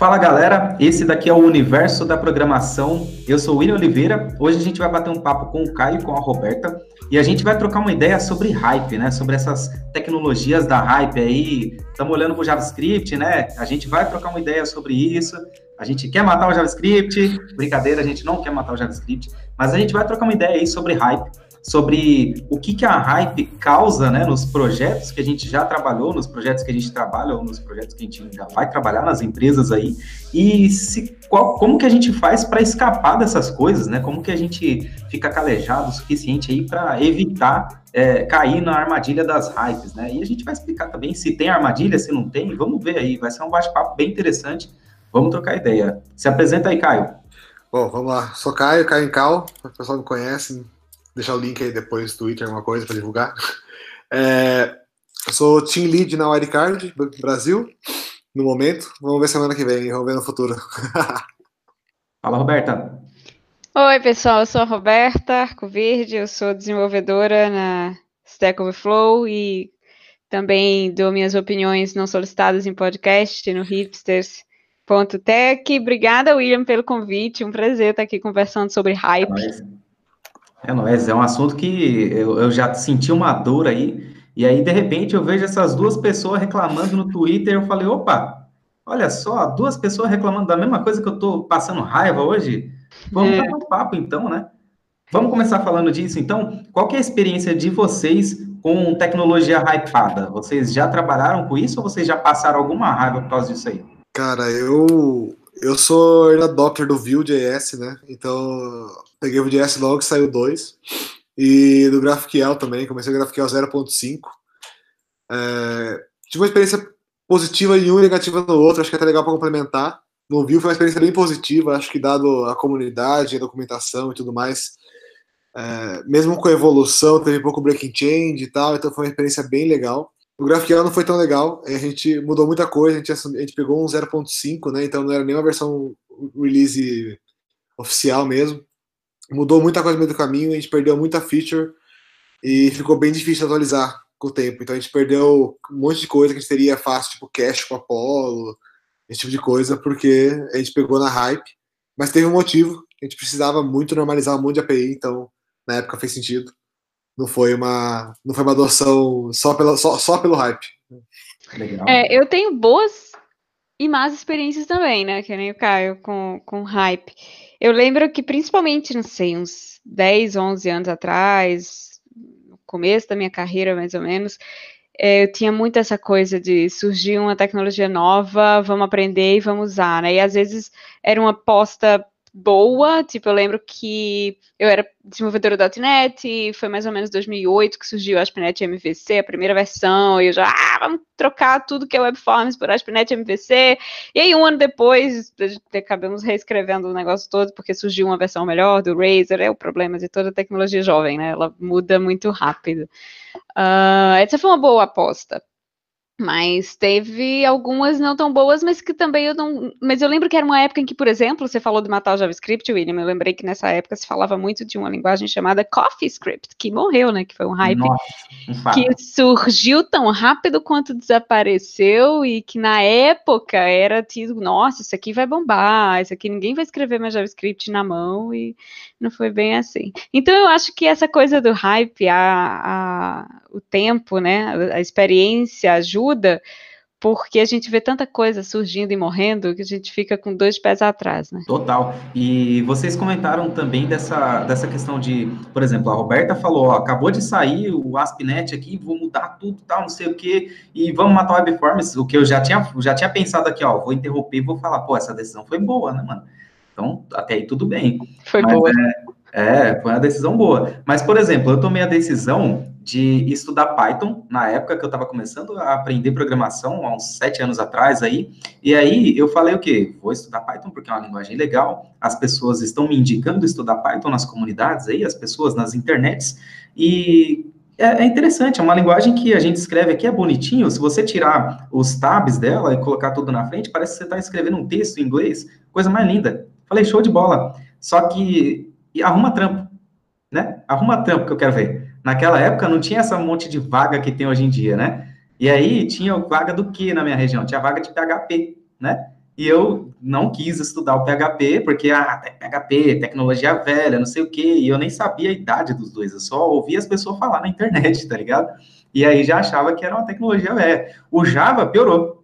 Fala galera, esse daqui é o Universo da Programação. Eu sou o William Oliveira. Hoje a gente vai bater um papo com o Caio e com a Roberta e a gente vai trocar uma ideia sobre hype, né? Sobre essas tecnologias da hype aí. Estamos olhando para o JavaScript, né? A gente vai trocar uma ideia sobre isso. A gente quer matar o JavaScript, brincadeira, a gente não quer matar o JavaScript, mas a gente vai trocar uma ideia aí sobre hype sobre o que, que a hype causa né, nos projetos que a gente já trabalhou, nos projetos que a gente trabalha ou nos projetos que a gente ainda vai trabalhar nas empresas aí, e se, qual, como que a gente faz para escapar dessas coisas, né? Como que a gente fica calejado o suficiente aí para evitar é, cair na armadilha das hypes, né? E a gente vai explicar também se tem armadilha, se não tem, vamos ver aí, vai ser um bate-papo bem interessante, vamos trocar ideia. Se apresenta aí, Caio. Bom, vamos lá. Sou Caio, Caio Cal, o pessoal me conhece, deixar o link aí depois do Twitter, alguma coisa para divulgar. É, eu sou team lead na Wirecard Brasil, no momento. Vamos ver semana que vem, vamos ver no futuro. Fala, Roberta. Oi, pessoal, eu sou a Roberta Arco Verde, eu sou desenvolvedora na Stack Overflow e também dou minhas opiniões não solicitadas em podcast no hipsters.tech. Obrigada, William, pelo convite. Um prazer estar aqui conversando sobre hype. É é nóis, é um assunto que eu, eu já senti uma dor aí, e aí de repente eu vejo essas duas pessoas reclamando no Twitter, eu falei, opa, olha só, duas pessoas reclamando da mesma coisa que eu tô passando raiva hoje, vamos é. dar um papo então, né? Vamos começar falando disso, então, qual que é a experiência de vocês com tecnologia hypada? Vocês já trabalharam com isso ou vocês já passaram alguma raiva por causa disso aí? Cara, eu eu sou adopter do Vue.js, né? Então, peguei o Vue.js logo que saiu 2. E do GraphQL também, comecei o GraphQL 0.5. É, tive uma experiência positiva em um e negativa no outro, acho que é até legal para complementar. No Vue foi uma experiência bem positiva, acho que dado a comunidade, a documentação e tudo mais, é, mesmo com a evolução, teve pouco breaking change e tal, então foi uma experiência bem legal. O GraphQL não foi tão legal, a gente mudou muita coisa, a gente, a gente pegou um 0.5, né, então não era nenhuma versão release oficial mesmo mudou muita coisa no meio do caminho, a gente perdeu muita feature e ficou bem difícil atualizar com o tempo. Então a gente perdeu um monte de coisa que a gente teria fácil, tipo cache com Apollo, esse tipo de coisa, porque a gente pegou na hype. Mas teve um motivo, a gente precisava muito normalizar um monte de API, então na época fez sentido. Não foi uma, não foi uma adoção só, pela, só, só pelo hype. Legal. É, eu tenho boas e más experiências também, né? Que nem o Caio com, com hype. Eu lembro que, principalmente, não sei, uns 10, 11 anos atrás, no começo da minha carreira, mais ou menos, é, eu tinha muito essa coisa de surgir uma tecnologia nova, vamos aprender e vamos usar, né? E às vezes era uma aposta boa, tipo, eu lembro que eu era desenvolvedora do .NET, foi mais ou menos 2008 que surgiu a ASP.NET MVC, a primeira versão, e eu já, ah, vamos trocar tudo que é WebForms por ASP.NET MVC, e aí um ano depois, acabamos reescrevendo o negócio todo, porque surgiu uma versão melhor do Razer, é o problema de toda tecnologia jovem, né, ela muda muito rápido. Uh, essa foi uma boa aposta, mas teve algumas não tão boas, mas que também eu não. Mas eu lembro que era uma época em que, por exemplo, você falou de matar o JavaScript, William. Eu lembrei que nessa época se falava muito de uma linguagem chamada CoffeeScript, que morreu, né? Que foi um hype Nossa, que surgiu tão rápido quanto desapareceu e que na época era tido, nossa, isso aqui vai bombar, isso aqui ninguém vai escrever mais JavaScript na mão e não foi bem assim. Então eu acho que essa coisa do hype, a, a o tempo, né? A experiência ajuda ajuda, porque a gente vê tanta coisa surgindo e morrendo que a gente fica com dois pés atrás, né? Total. E vocês comentaram também dessa, dessa questão de, por exemplo, a Roberta falou, ó, acabou de sair o AspNet aqui, vou mudar tudo, tal, não sei o quê, e vamos matar o Webforms, o que eu já tinha, já tinha pensado aqui, ó, vou interromper e vou falar, pô, essa decisão foi boa, né, mano? Então, até aí tudo bem. Foi Mas, boa. É, é, foi uma decisão boa. Mas, por exemplo, eu tomei a decisão de estudar Python na época que eu estava começando a aprender programação, há uns sete anos atrás aí. E aí eu falei o quê? Vou estudar Python porque é uma linguagem legal. As pessoas estão me indicando estudar Python nas comunidades aí, as pessoas nas internets. E é, é interessante, é uma linguagem que a gente escreve aqui, é bonitinho. Se você tirar os tabs dela e colocar tudo na frente, parece que você está escrevendo um texto em inglês, coisa mais linda. Falei, show de bola. Só que arruma trampo, né? Arruma trampo que eu quero ver. Naquela época não tinha essa monte de vaga que tem hoje em dia, né? E aí tinha vaga do que na minha região? Tinha vaga de PHP, né? E eu não quis estudar o PHP, porque, ah, PHP, tecnologia velha, não sei o quê, e eu nem sabia a idade dos dois, eu só ouvia as pessoas falar na internet, tá ligado? E aí já achava que era uma tecnologia velha. O Java piorou,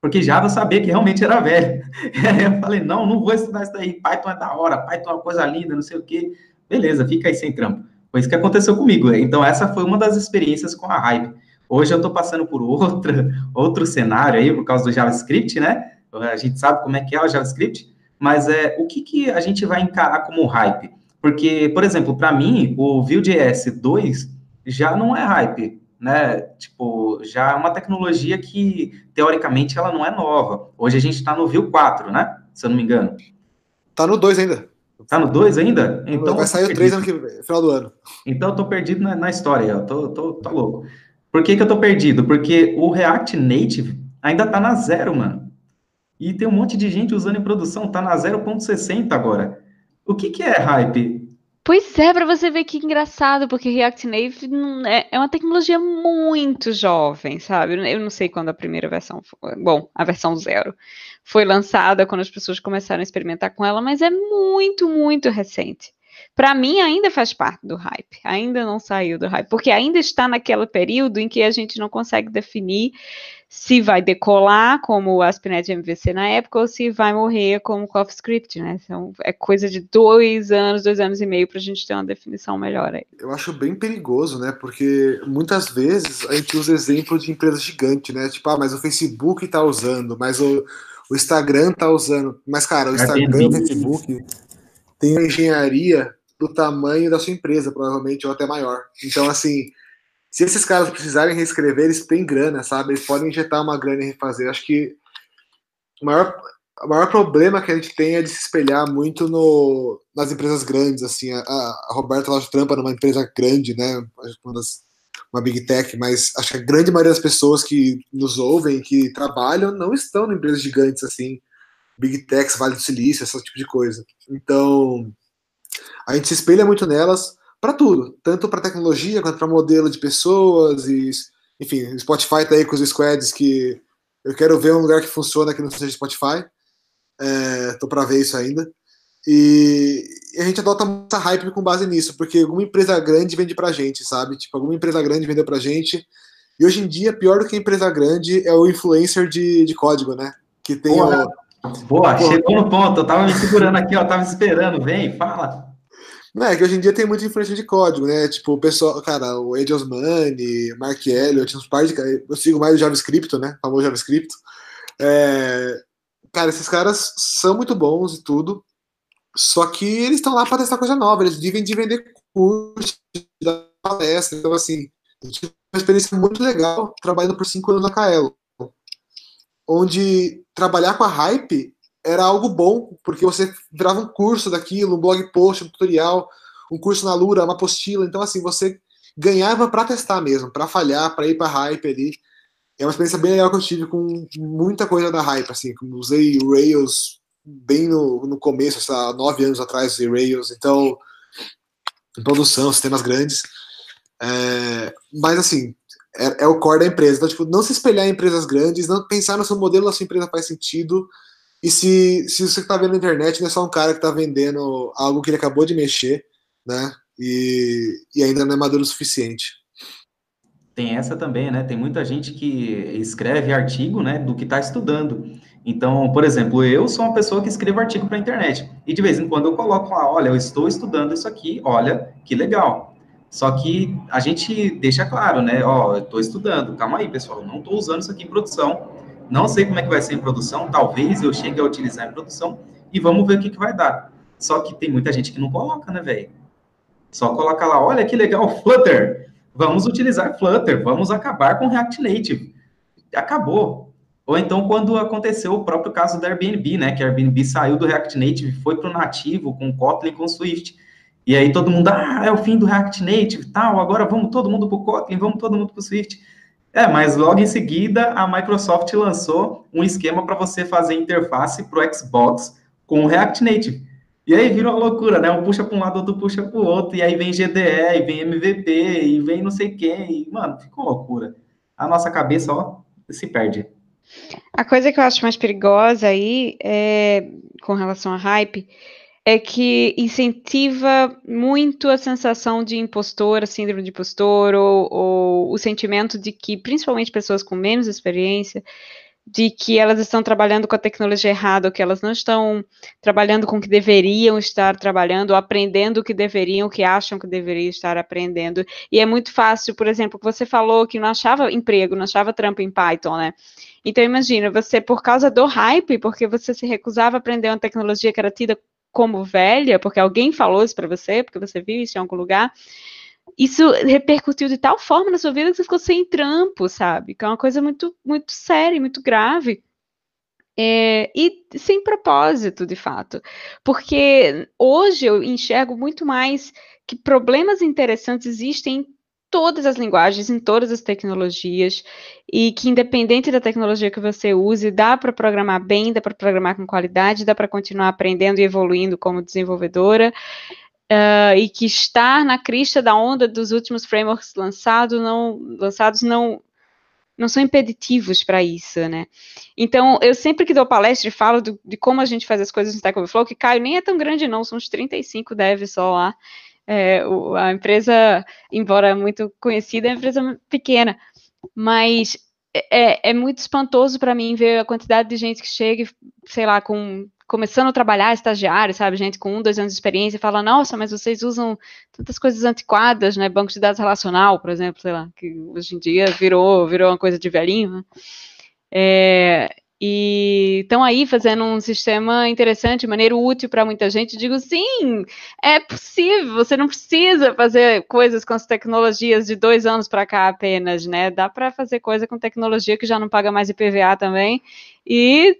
porque Java sabia que realmente era velho. Eu falei, não, não vou estudar isso daí, Python é da hora, Python é uma coisa linda, não sei o quê. Beleza, fica aí sem trampo. Foi isso que aconteceu comigo. Então, essa foi uma das experiências com a Hype. Hoje eu estou passando por outra, outro cenário aí, por causa do JavaScript, né? A gente sabe como é que é o JavaScript, mas é, o que, que a gente vai encarar como hype? Porque, por exemplo, para mim, o Vue.js 2 já não é hype, né? Tipo, já é uma tecnologia que, teoricamente, ela não é nova. Hoje a gente está no Vue 4, né? Se eu não me engano. Tá no 2 ainda. Tá no 2 ainda? Então, Vai sair o 3 ano que final do ano. Então eu tô perdido na, na história, eu tô, tô, tô louco. Por que, que eu tô perdido? Porque o React Native ainda tá na zero, mano. E tem um monte de gente usando em produção, tá na 0.60 agora. O que, que é hype? Pois é, para você ver que engraçado, porque React Native é, é uma tecnologia muito jovem, sabe? Eu não sei quando a primeira versão foi. Bom, a versão zero foi lançada, quando as pessoas começaram a experimentar com ela, mas é muito, muito recente para mim ainda faz parte do hype, ainda não saiu do hype, porque ainda está naquele período em que a gente não consegue definir se vai decolar como o ASP.NET MVC na época ou se vai morrer como CoffeeScript, né? Então é coisa de dois anos, dois anos e meio para a gente ter uma definição melhor aí. Eu acho bem perigoso, né? Porque muitas vezes a gente usa exemplo de empresas gigantes, né? Tipo, ah, mas o Facebook está usando, mas o, o Instagram está usando. Mas, cara, o Instagram, o Facebook tem uma engenharia do tamanho da sua empresa, provavelmente, ou até maior. Então, assim, se esses caras precisarem reescrever, eles têm grana, sabe? Eles podem injetar uma grana e refazer. Acho que o maior, o maior problema que a gente tem é de se espelhar muito no, nas empresas grandes, assim. A, a Roberta Loja trampa numa empresa grande, né? Uma, das, uma big tech, mas acho que a grande maioria das pessoas que nos ouvem, que trabalham, não estão em empresas gigantes, assim. Big techs, Vale do Silício, esse tipo de coisa. Então, a gente se espelha muito nelas para tudo, tanto para tecnologia quanto para modelo de pessoas e, enfim, Spotify tá aí com os squads que eu quero ver um lugar que funciona que não seja Spotify. É, tô para ver isso ainda. E, a gente adota essa hype com base nisso, porque alguma empresa grande vende pra gente, sabe? Tipo, alguma empresa grande vendeu pra gente. E hoje em dia, pior do que a empresa grande é o influencer de, de código, né? Que tem Boa, o... Boa chegou no ponto, eu tava me segurando aqui, ó, tava esperando, vem, fala. Não, é que hoje em dia tem muita influência de código, né? Tipo, o pessoal, cara, o Ed Osmani, Mark Elliott, uns par de. Eu sigo mais o JavaScript, né? O famoso JavaScript. É, cara, esses caras são muito bons e tudo, só que eles estão lá para testar coisa nova, eles vivem de vender curso, dar palestra. Então, assim, eu tive uma experiência muito legal trabalhando por cinco anos na Kaelo, onde trabalhar com a hype era algo bom, porque você virava um curso daquilo, um blog post, um tutorial, um curso na Lura, uma apostila. Então, assim, você ganhava para testar mesmo, para falhar, para ir para hype ali. É uma experiência bem legal que eu tive com muita coisa da hype, assim, usei Rails bem no, no começo, há nove anos atrás usei Rails, então, em produção, sistemas grandes. É, mas, assim, é, é, o core da empresa. Então, tipo, não se espelhar em empresas grandes, não pensar no seu modelo da sua empresa faz sentido, e se, se você está vendo na internet, não é só um cara que está vendendo algo que ele acabou de mexer, né? E, e ainda não é maduro o suficiente. Tem essa também, né? Tem muita gente que escreve artigo, né, do que está estudando. Então, por exemplo, eu sou uma pessoa que escreve artigo para a internet. E de vez em quando eu coloco lá, olha, eu estou estudando isso aqui, olha, que legal. Só que a gente deixa claro, né? Ó, eu estou estudando, calma aí, pessoal, não estou usando isso aqui em produção não sei como é que vai ser em produção, talvez eu chegue a utilizar em produção e vamos ver o que, que vai dar. Só que tem muita gente que não coloca, né, velho? Só coloca lá, olha que legal, Flutter. Vamos utilizar Flutter, vamos acabar com React Native. Acabou. Ou então quando aconteceu o próprio caso da Airbnb, né? Que a Airbnb saiu do React Native, foi para o nativo com Kotlin com Swift. E aí todo mundo, ah, é o fim do React Native, tal, agora vamos todo mundo para o Kotlin, vamos todo mundo para o Swift. É, mas logo em seguida a Microsoft lançou um esquema para você fazer interface para o Xbox com o React Native. E aí vira uma loucura, né? Um puxa para um lado, outro puxa para o outro, e aí vem GDE, e vem MVP, e vem não sei quem, e, mano, fica uma loucura. A nossa cabeça, ó, se perde. A coisa que eu acho mais perigosa aí, é, com relação a hype, é que incentiva muito a sensação de impostor, a síndrome de impostor, ou, ou o sentimento de que, principalmente pessoas com menos experiência, de que elas estão trabalhando com a tecnologia errada, ou que elas não estão trabalhando com o que deveriam estar trabalhando, ou aprendendo o que deveriam, o que acham que deveriam estar aprendendo. E é muito fácil, por exemplo, você falou que não achava emprego, não achava trampo em Python, né? Então imagina, você, por causa do hype, porque você se recusava a aprender uma tecnologia que era tida como velha, porque alguém falou isso para você, porque você viu isso em algum lugar, isso repercutiu de tal forma na sua vida que você ficou sem trampo, sabe? Que é uma coisa muito, muito séria, muito grave. É, e sem propósito, de fato. Porque hoje eu enxergo muito mais que problemas interessantes existem em todas as linguagens, em todas as tecnologias, e que independente da tecnologia que você use, dá para programar bem, dá para programar com qualidade, dá para continuar aprendendo e evoluindo como desenvolvedora uh, e que estar na crista da onda dos últimos frameworks lançado não, lançados não não são impeditivos para isso, né? Então, eu sempre que dou palestra e falo do, de como a gente faz as coisas no Stack Overflow, que Caio nem é tão grande não, são uns 35 devs só lá. É, a empresa, embora muito conhecida, é uma empresa pequena, mas é, é muito espantoso para mim ver a quantidade de gente que chega, sei lá, com começando a trabalhar, estagiário, sabe, gente com um, dois anos de experiência, fala, nossa, mas vocês usam tantas coisas antiquadas, né, banco de dados relacional, por exemplo, sei lá, que hoje em dia virou, virou uma coisa de velhinho, né? É, e estão aí fazendo um sistema interessante, maneiro útil para muita gente. Digo, sim, é possível. Você não precisa fazer coisas com as tecnologias de dois anos para cá apenas, né? Dá para fazer coisa com tecnologia que já não paga mais IPVA também e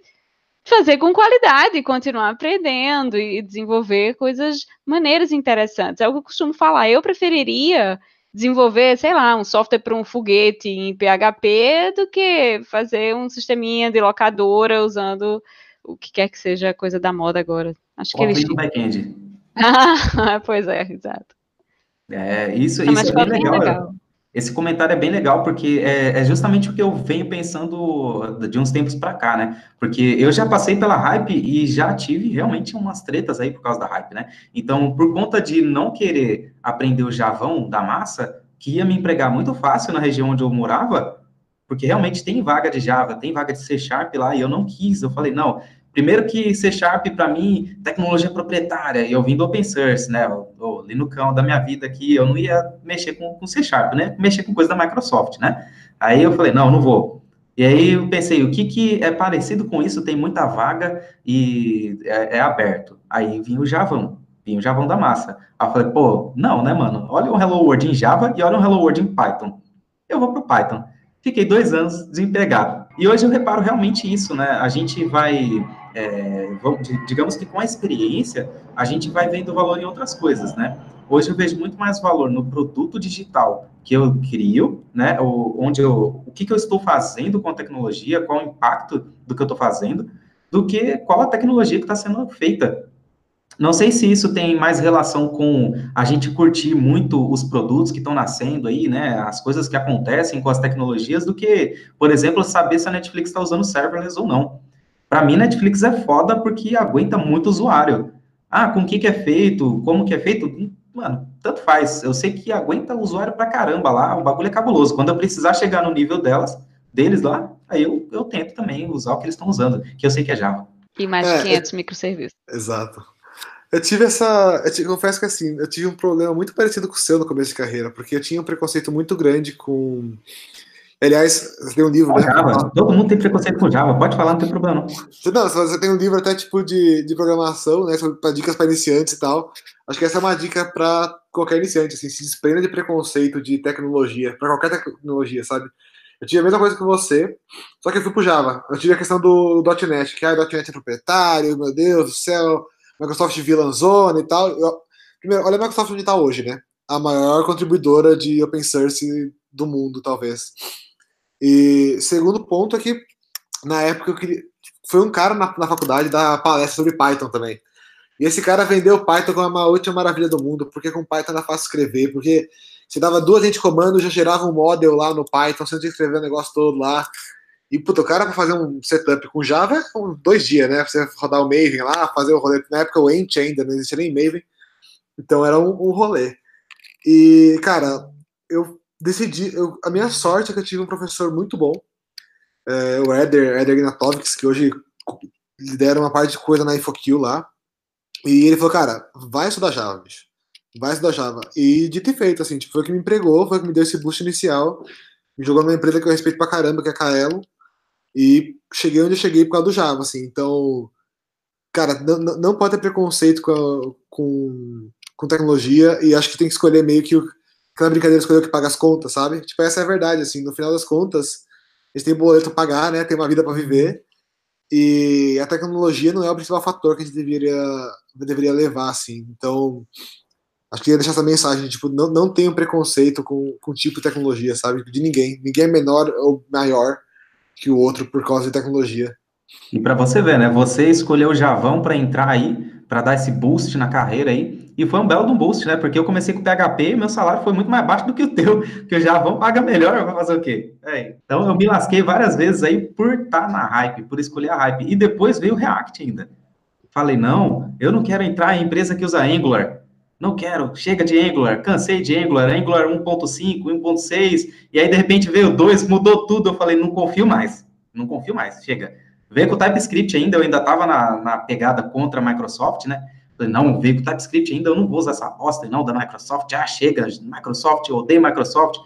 fazer com qualidade, continuar aprendendo e desenvolver coisas, maneiras interessantes. É o que eu costumo falar. Eu preferiria desenvolver, sei lá, um software para um foguete em PHP do que fazer um sisteminha de locadora usando o que quer que seja coisa da moda agora. Acho que eles. back-end. ah, pois é, exato. É, isso, isso é bem legal. legal. Esse comentário é bem legal, porque é, é, justamente o que eu venho pensando de uns tempos para cá, né? Porque eu já passei pela hype e já tive realmente umas tretas aí por causa da hype, né? Então, por conta de não querer aprender o javão da massa, que ia me empregar muito fácil na região onde eu morava, porque realmente tem vaga de Java, tem vaga de C Sharp lá, e eu não quis. Eu falei, não, Primeiro que C Sharp, para mim, tecnologia proprietária, e eu vim do open source, né, o, o Linuxão da minha vida aqui, eu não ia mexer com, com C Sharp, né, mexer com coisa da Microsoft, né. Aí eu falei, não, não vou. E aí eu pensei, o que, que é parecido com isso, tem muita vaga e é, é aberto. Aí vinha o Javão, vinha o Javão da massa. Aí eu falei, pô, não, né, mano, olha um Hello World em Java e olha um Hello World em Python. Eu vou pro Python. Fiquei dois anos desempregado. E hoje eu reparo realmente isso, né? A gente vai é, digamos que com a experiência, a gente vai vendo valor em outras coisas, né? Hoje eu vejo muito mais valor no produto digital que eu crio, né? O, onde eu, o que, que eu estou fazendo com a tecnologia, qual o impacto do que eu estou fazendo, do que qual a tecnologia que está sendo feita. Não sei se isso tem mais relação com a gente curtir muito os produtos que estão nascendo aí, né? As coisas que acontecem com as tecnologias, do que, por exemplo, saber se a Netflix está usando serverless ou não. Para mim, Netflix é foda porque aguenta muito usuário. Ah, com o que, que é feito, como que é feito, mano, tanto faz. Eu sei que aguenta usuário pra caramba lá, o bagulho é cabuloso. Quando eu precisar chegar no nível delas, deles lá, aí eu, eu tento também usar o que eles estão usando, que eu sei que é Java. E mais de 500 é, microserviços. Exato. Eu tive essa. Eu, te, confesso que assim, eu tive um problema muito parecido com o seu no começo de carreira, porque eu tinha um preconceito muito grande com Aliás, você tem um livro, né? Java. Todo mundo tem preconceito com Java, pode falar, não tem problema. Não, não você tem um livro até tipo de, de programação, né? Para dicas para iniciantes e tal. Acho que essa é uma dica para qualquer iniciante, assim, se desprenda de preconceito de tecnologia, para qualquer tecnologia, sabe? Eu tive a mesma coisa que você, só que eu fui pro Java. Eu tive a questão do, do .NET, que ah, o .NET é proprietário, meu Deus do céu, Microsoft Villanzone e tal. Eu, primeiro, olha a Microsoft onde está hoje, né? A maior contribuidora de open source do mundo, talvez. E segundo ponto é que, na época, eu queria, foi um cara na, na faculdade da palestra sobre Python também. E esse cara vendeu Python como a última maravilha do mundo, porque com Python era fácil escrever, porque você dava duas linhas de comando, já gerava um model lá no Python, você não tinha que escrever o negócio todo lá. E, puta, o cara pra fazer um setup com Java é dois dias, né? Você rodar o Maven lá, fazer o rolê. Na época o Ent ainda, não existia nem Maven. Então era um, um rolê. E, cara, eu decidi. Eu, a minha sorte é que eu tive um professor muito bom, é, o Eder, Eder Ignatovics, que hoje lidera uma parte de coisa na InfoQ lá. E ele falou, cara, vai estudar Java, bicho. Vai estudar Java. E de ter feito, assim, tipo, foi o que me empregou, foi o que me deu esse boost inicial. Me jogou numa empresa que eu respeito pra caramba, que é a Kaelo. E cheguei onde eu cheguei por causa do Java, assim. Então, cara, não, não pode ter preconceito com, com, com tecnologia e acho que tem que escolher meio que aquela brincadeira escolher o que paga as contas, sabe? Tipo, essa é a verdade, assim. No final das contas, a gente tem boleto pra pagar, né? Tem uma vida para viver. E a tecnologia não é o principal fator que a gente deveria, deveria levar, assim. Então, acho que ia deixar essa mensagem, tipo, não, não tenham preconceito com, com tipo de tecnologia, sabe? De ninguém. Ninguém é menor ou maior que o outro por causa de tecnologia. E para você ver, né? Você escolheu o Javão para entrar aí, para dar esse boost na carreira aí. E foi um belo de um boost, né? Porque eu comecei com PHP e meu salário foi muito mais baixo do que o teu, que o Javão paga melhor, vai fazer o quê? É, então eu me lasquei várias vezes aí por estar tá na hype, por escolher a hype. E depois veio o React ainda. Falei, não, eu não quero entrar em empresa que usa Angular. Não quero, chega de Angular, cansei de Angular, Angular 1.5, 1.6, e aí de repente veio 2, mudou tudo. Eu falei, não confio mais, não confio mais, chega. Veio com o TypeScript ainda, eu ainda estava na, na pegada contra a Microsoft, né? Falei, não, veio com TypeScript ainda, eu não vou usar essa bosta, não, da Microsoft, ah, chega, Microsoft, eu odeio Microsoft.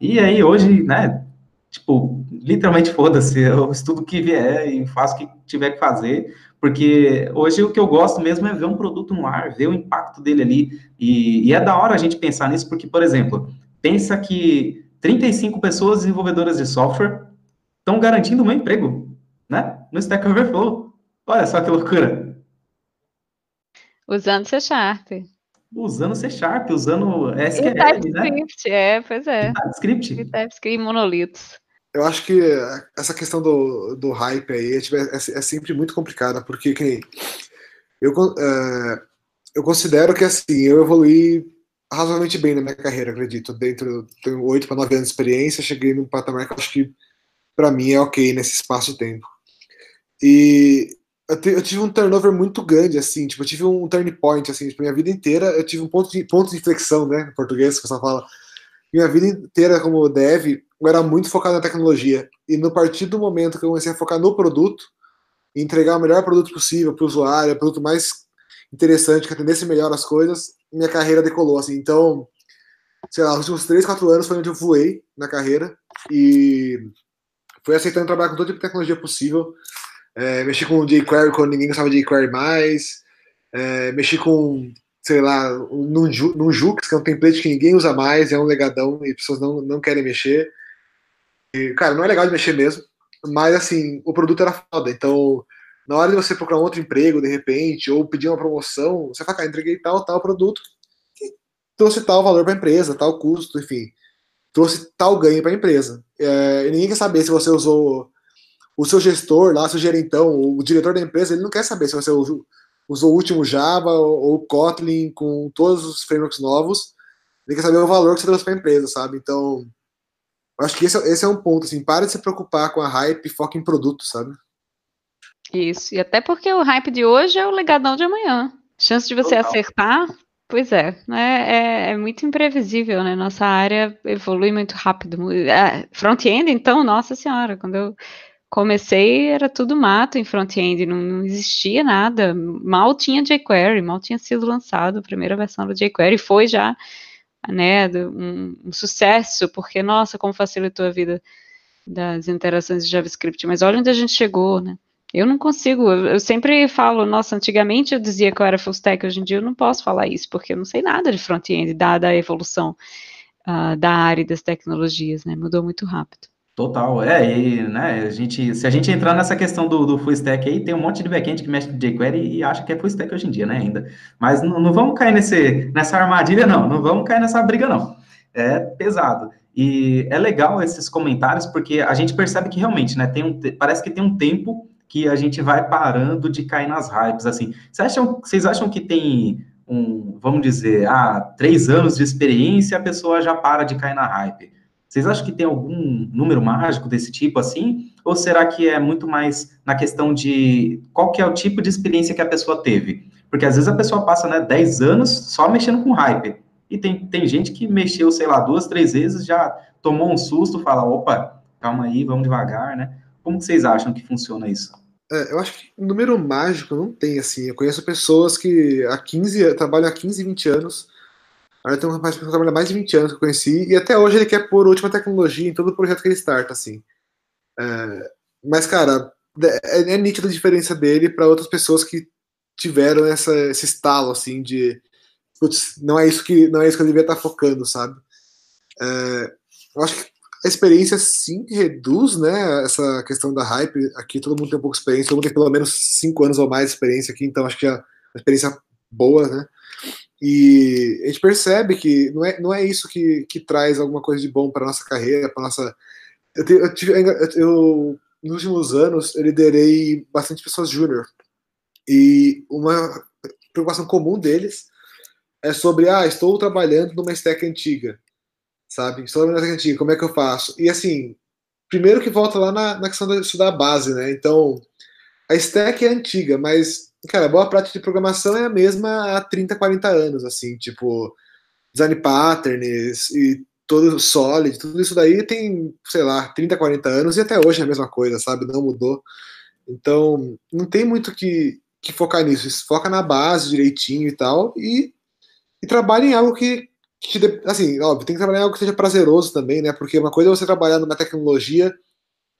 E aí, hoje, né, tipo, literalmente foda-se, eu estudo o que vier e faço o que tiver que fazer, porque hoje o que eu gosto mesmo é ver um produto no ar, ver o impacto dele ali, e, e é da hora a gente pensar nisso, porque, por exemplo, pensa que 35 pessoas desenvolvedoras de software estão garantindo meu emprego, né, no Stack Overflow. Olha só que loucura. Usando C Sharp. Usando C Sharp, usando SQL, e TypeScript, né? é, pois é. E TypeScript. E TypeScript monolitos. Eu acho que essa questão do, do hype aí é, tipo, é, é sempre muito complicada, porque que eu, é, eu considero que assim, eu evolui razoavelmente bem na minha carreira, acredito. Dentro, tenho oito para nove anos de experiência, cheguei num patamar que acho que para mim é ok nesse espaço de tempo. E eu, te, eu, tive um turnover muito grande, assim, tipo, eu tive um turn point, assim, tipo, minha vida inteira eu tive um ponto de, ponto de inflexão, né, em português, que pessoal fala. Minha vida inteira como dev, eu era muito focado na tecnologia. E no partir do momento que eu comecei a focar no produto, entregar o melhor produto possível para o usuário, o produto mais interessante, que atendesse melhor as coisas, minha carreira decolou, assim. Então, sei lá, os últimos 3, 4 anos foi onde eu voei na carreira e fui aceitando trabalhar com todo tipo de tecnologia possível. É, mexi com jQuery quando ninguém gostava de jQuery mais. É, mexi com, sei lá, num, num Jux, que é um template que ninguém usa mais, é um legadão e pessoas não, não querem mexer. E, cara, não é legal de mexer mesmo, mas assim, o produto era foda. Então, na hora de você procurar um outro emprego, de repente, ou pedir uma promoção, você fala, cara, entreguei tal, tal produto, trouxe tal valor para a empresa, tal custo, enfim, trouxe tal ganho para a empresa. É, e ninguém quer saber se você usou o seu gestor lá, seu gerentão, o diretor da empresa, ele não quer saber se você usou, usou o último Java ou Kotlin com todos os frameworks novos. Ele quer saber o valor que você trouxe para a empresa, sabe? Então, acho que esse, é, esse é um ponto, assim, para de se preocupar com a hype e foca em produto, sabe? Isso, e até porque o hype de hoje é o legadão de amanhã. Chance de você Total. acertar, pois é, né? É, é, muito imprevisível, né? Nossa área evolui muito rápido. É, front-end, então, nossa senhora, quando eu comecei, era tudo mato em front-end, não, não, existia nada, mal tinha jQuery, mal tinha sido lançado a primeira versão do jQuery, foi já, né, um, um, sucesso, porque, nossa, como facilitou a vida das interações de JavaScript, mas olha onde a gente chegou, né, eu não consigo, eu, sempre falo, nossa, antigamente eu dizia que eu era full stack, hoje em dia eu não posso falar isso, porque eu não sei nada de front-end, dada a evolução uh, da área das tecnologias, né, mudou muito rápido. Total, é, e, né, a gente, se a gente entrar nessa questão do, do full stack aí, tem um monte de backend que mexe com jQuery e acha que é full stack hoje em dia, né, ainda. Mas não, não vamos cair nesse, nessa armadilha, não, não vamos cair nessa briga, não. É pesado. E é legal esses comentários, porque a gente percebe que realmente, né, tem um, parece que tem um tempo que a gente vai parando de cair nas hypes, assim. Vocês acham, vocês acham que tem um, vamos dizer, ah, três anos de experiência, a pessoa já para de cair na hype? Vocês acham que tem algum número mágico desse tipo assim? Ou será que é muito mais na questão de qual que é o tipo de experiência que a pessoa teve? Porque às vezes a pessoa passa né, 10 anos só mexendo com hype. E tem, tem gente que mexeu, sei lá, duas, três vezes, já tomou um susto, fala, opa, calma aí, vamos devagar, né? Como vocês acham que funciona isso? É, eu acho que número mágico não tem, assim. Eu conheço pessoas que há 15, trabalham há 15, 20 anos Tem um rapaz que trabalha mais de 20 anos que eu conheci, e até hoje ele quer pôr última tecnologia em todo o projeto que ele starta, assim. É, mas, cara, é, é nítida a diferença dele para outras pessoas que tiveram essa, esse estalo, assim, de putz, não é isso que não é isso que eu devia estar focando, sabe? É, eu acho que a experiência sim reduz, né, essa questão da hype. Aqui todo mundo tem um pouco de experiência, todo mundo tem pelo menos 5 anos ou mais de experiência aqui, então acho que é uma experiência boa, né? E a gente percebe que não é, não é isso que, que traz alguma coisa de bom para nossa carreira, para nossa. Eu, eu, eu, eu, nos últimos anos, eu liderei bastante pessoas júnior. E uma preocupação comum deles é sobre, ah, estou trabalhando numa stack antiga, sabe? Estou trabalhando numa stack antiga, como é que eu faço? E assim, primeiro que volta lá na, na questão de estudar a base, né? Então, a stack é antiga, mas cara, boa prática de programação é a mesma há 30, 40 anos, assim, tipo, design patterns e todo solid, tudo isso daí tem, sei lá, 30, 40 anos e até hoje é a mesma coisa, sabe? Não mudou. Então, não tem muito que, que focar nisso. Foca na base direitinho e tal e, e trabalha em algo que, que, assim, óbvio, tem que trabalhar em algo que seja prazeroso também, né? Porque uma coisa é você trabalhar numa tecnologia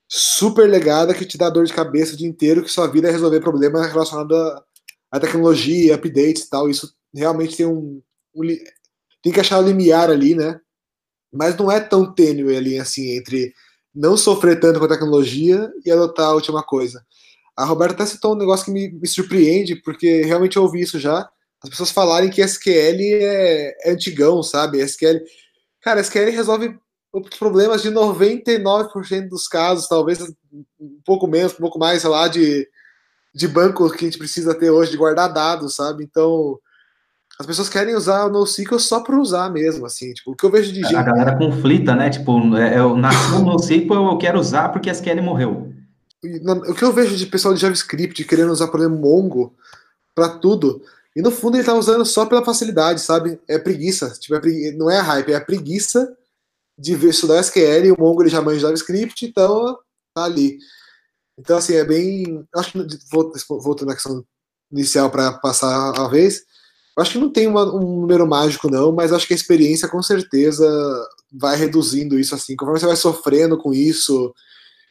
super legada que te dá dor de cabeça o dia inteiro, que sua vida é resolver problema relacionado à tecnologia, updates e tal. Isso realmente tem um, um, tem que achar o limiar ali, né? Mas não é tão tênue ali assim entre não sofrer tanto com a tecnologia e adotar a última coisa. A Roberta até citou um negócio que me, me surpreende, porque realmente eu ouvi isso já. As pessoas falarem que SQL é, é antigão, sabe? SQL. Cara, SQL resolve os problemas de 99% dos casos, talvez um pouco menos, um pouco mais, sei lá, de, de banco que a gente precisa ter hoje, de guardar dados, sabe? Então, as pessoas querem usar o NoSQL só para usar mesmo, assim, tipo, o que eu vejo de gente... A galera conflita, né? Tipo, é, eu nasci no NoSQL, eu quero usar porque a SQL morreu. O que eu vejo de pessoal de JavaScript querendo usar, por exemplo, Mongo para tudo, e no fundo ele tá usando só pela facilidade, sabe? É preguiça, tipo, é pregui... não é a hype, é a preguiça de estudar SQL, o Mongo ele já manja JavaScript, então tá ali. Então, assim, é bem. Acho que, voltando à questão inicial para passar a vez, acho que não tem uma, um número mágico, não, mas acho que a experiência com certeza vai reduzindo isso assim, conforme você vai sofrendo com isso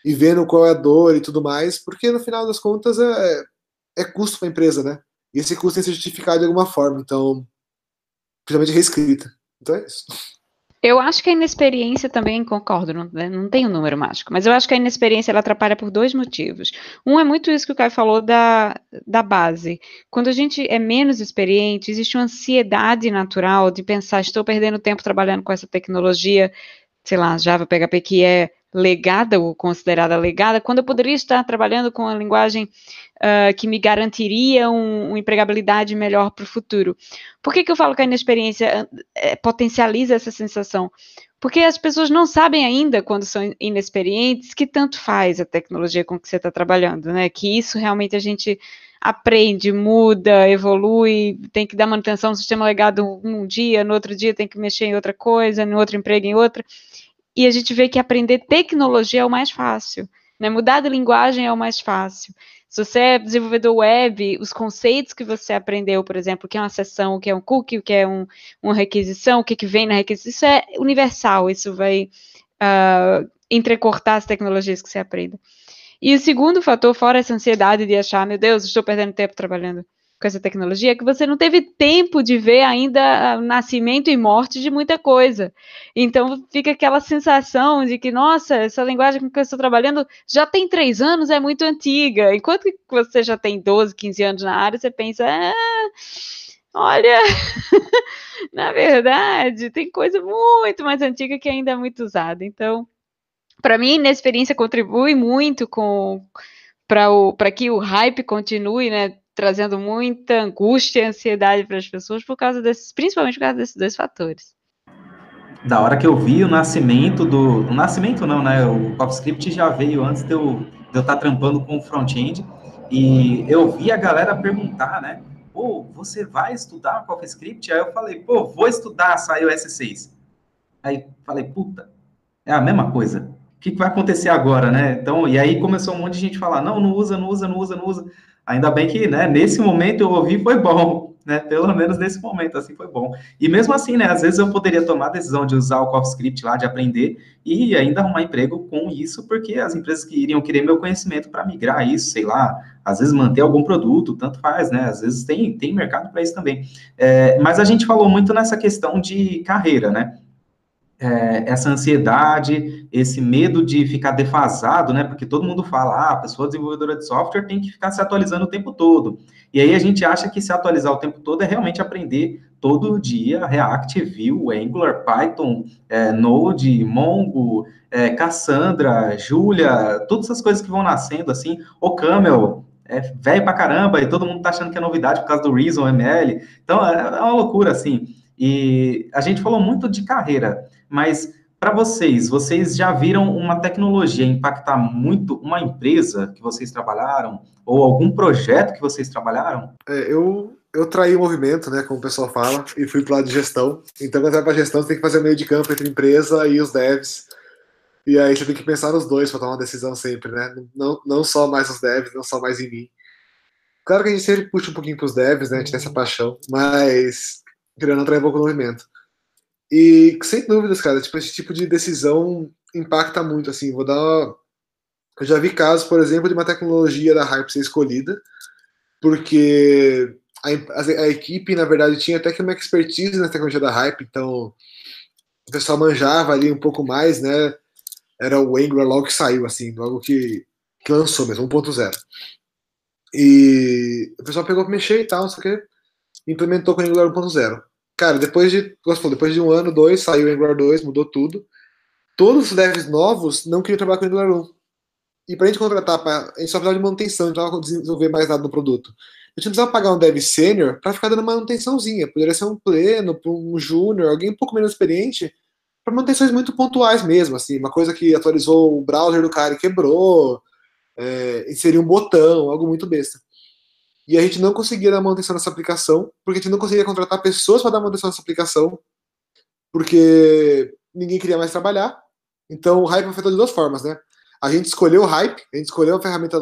e vendo qual é a dor e tudo mais, porque no final das contas é, é custo para a empresa, né? E esse custo tem que ser justificado de alguma forma, então, principalmente reescrita. Então é isso. Eu acho que a inexperiência também, concordo, não, né, não tem um número mágico, mas eu acho que a inexperiência ela atrapalha por dois motivos. Um é muito isso que o Caio falou da, da base. Quando a gente é menos experiente, existe uma ansiedade natural de pensar, estou perdendo tempo trabalhando com essa tecnologia, sei lá, Java, PHP, que é legada ou considerada legada, quando eu poderia estar trabalhando com a linguagem uh, que me garantiria um, uma empregabilidade melhor para o futuro. Por que, que eu falo que a inexperiência uh, potencializa essa sensação? Porque as pessoas não sabem ainda, quando são inexperientes, que tanto faz a tecnologia com que você está trabalhando, né? Que isso realmente a gente aprende, muda, evolui, tem que dar manutenção no sistema legado um dia, no outro dia tem que mexer em outra coisa, no outro emprego em outra e a gente vê que aprender tecnologia é o mais fácil. Né? Mudar de linguagem é o mais fácil. Se você é desenvolvedor web, os conceitos que você aprendeu, por exemplo, o que é uma sessão, o que é um cookie, o que é um, uma requisição, o que, que vem na requisição, isso é universal, isso vai uh, entrecortar as tecnologias que você aprenda. E o segundo fator, fora essa ansiedade de achar, meu Deus, estou perdendo tempo trabalhando com essa tecnologia que você não teve tempo de ver ainda o nascimento e morte de muita coisa. Então fica aquela sensação de que, nossa, essa linguagem com que eu estou trabalhando já tem três anos, é muito antiga. Enquanto que você já tem 12, 15 anos na área, você pensa, ah, olha, na verdade, tem coisa muito mais antiga que ainda é muito usada. Então, para mim, a experiência contribui muito com para que o hype continue, né? Trazendo muita angústia e ansiedade para as pessoas por causa desses, principalmente por causa desses dois fatores. da hora que eu vi o nascimento do. O nascimento não, né? O CoffeeScript já veio antes de eu estar de eu tá trampando com o front-end. E eu vi a galera perguntar, né? Pô, você vai estudar CoffeeScript? Aí eu falei, pô, vou estudar, saiu S6. Aí falei, puta, é a mesma coisa. O que, que vai acontecer agora, né? Então, e aí começou um monte de gente falar, não, não usa, não usa, não usa, não usa. Ainda bem que, né, nesse momento eu ouvi, foi bom, né? Pelo menos nesse momento, assim, foi bom. E mesmo assim, né, às vezes eu poderia tomar a decisão de usar o CoffeeScript lá, de aprender, e ainda arrumar emprego com isso, porque as empresas que iriam querer meu conhecimento para migrar isso, sei lá, às vezes manter algum produto, tanto faz, né? Às vezes tem, tem mercado para isso também. É, mas a gente falou muito nessa questão de carreira, né? É, essa ansiedade, esse medo de ficar defasado, né? Porque todo mundo fala, ah, a pessoa desenvolvedora de software tem que ficar se atualizando o tempo todo. E aí a gente acha que se atualizar o tempo todo é realmente aprender todo dia React, Vue, Angular, Python, é, Node, Mongo, é, Cassandra, Julia, todas essas coisas que vão nascendo assim, o Camel, é velho pra caramba, e todo mundo tá achando que é novidade por causa do Reason ML. Então é, é uma loucura, assim. E a gente falou muito de carreira. Mas para vocês, vocês já viram uma tecnologia impactar muito uma empresa que vocês trabalharam ou algum projeto que vocês trabalharam? É, eu eu traí o movimento, né, como o pessoal fala, e fui para lado de gestão. Então, quando vai para gestão, você tem que fazer meio de campo entre a empresa e os devs. E aí você tem que pensar nos dois para tomar uma decisão sempre, né? Não, não só mais os devs, não só mais em mim. Claro que a gente sempre puxa um pouquinho para os devs, né? A gente tem essa paixão, mas querendo atrair um pouco o movimento. E sem dúvidas, cara, tipo, esse tipo de decisão impacta muito, assim, vou dar uma... Eu já vi casos, por exemplo, de uma tecnologia da Hype ser escolhida, porque a, a, a, equipe, na verdade, tinha até que uma expertise na tecnologia da Hype, então o pessoal manjava ali um pouco mais, né? Era o Angular logo que saiu, assim, logo que, que lançou mesmo, 1.0. E o pessoal pegou para mexer e tal, não sei o que, implementou com o Angular 1.0. Cara, depois de, falou, depois de um ano, dois, saiu o Angular 2, mudou tudo. Todos os devs novos não queriam trabalhar com o Angular 1. E para a gente contratar, pra, a gente só precisava de manutenção, a gente não precisava desenvolver mais nada no produto. A gente precisava pagar um dev sênior para ficar dando manutençãozinha. Poderia ser um pleno, um júnior, alguém um pouco menos experiente, para manutenções muito pontuais mesmo, assim, uma coisa que atualizou o browser do cara e quebrou, é, inserir um botão, algo muito besta. E a gente não conseguia dar manutenção nessa aplicação, porque a gente não conseguia contratar pessoas para dar manutenção nessa aplicação, porque ninguém queria mais trabalhar. Então o hype feito de duas formas, né? A gente escolheu o hype, a gente escolheu a ferramenta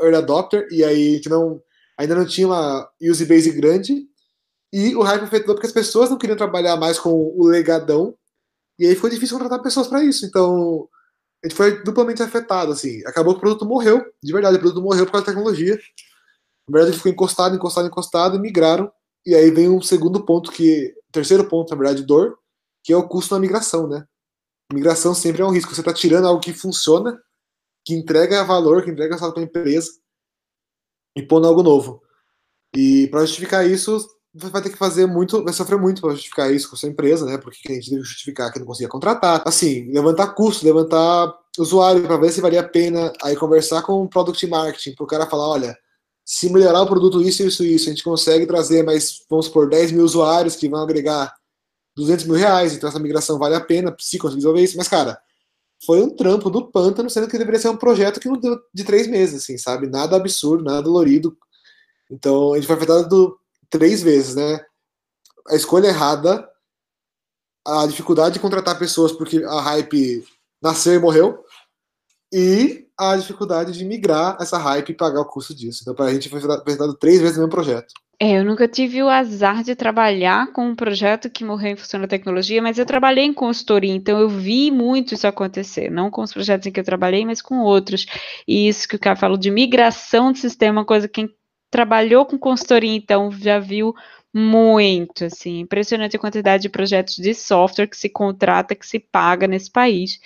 Early Adopter, e aí a gente não, ainda não tinha uma use base grande, e o hype feito porque as pessoas não queriam trabalhar mais com o legadão, e aí foi difícil contratar pessoas para isso. Então a gente foi duplamente afetado, assim. Acabou que o produto morreu, de verdade, o produto morreu por causa da tecnologia. Na verdade, ele ficou encostado, encostado, encostado, e migraram. E aí vem um segundo ponto, que. Terceiro ponto, na verdade, dor, que é o custo da migração, né? Migração sempre é um risco. Você está tirando algo que funciona, que entrega valor, que entrega resultado para a empresa, e pondo algo novo. E para justificar isso, vai ter que fazer muito, vai sofrer muito para justificar isso com a sua empresa, né? Porque a gente deve justificar que não conseguia contratar. Assim, levantar custo, levantar usuário para ver se valia a pena aí conversar com o product marketing, para o cara falar, olha, se melhorar o produto isso, isso, isso, a gente consegue trazer mais, vamos por 10 mil usuários que vão agregar 200 mil reais, então essa migração vale a pena se conseguir resolver isso. Mas, cara, foi um trampo do pântano, sendo que deveria ser um projeto que não deu de três meses, assim, sabe? Nada absurdo, nada dolorido. Então, a gente foi afetado três vezes, né? A escolha errada, a dificuldade de contratar pessoas porque a hype nasceu e morreu, e a dificuldade de migrar essa hype e pagar o custo disso. Então, para a gente foi apresentado três vezes o mesmo projeto. É, eu nunca tive o azar de trabalhar com um projeto que morreu em função da tecnologia, mas eu trabalhei em consultoria, então eu vi muito isso acontecer, não com os projetos em que eu trabalhei, mas com outros. E isso que o cara falou de migração de sistema, coisa que quem trabalhou com consultoria, então, já viu muito, assim, impressionante a quantidade de projetos de software que se contrata, que se paga nesse país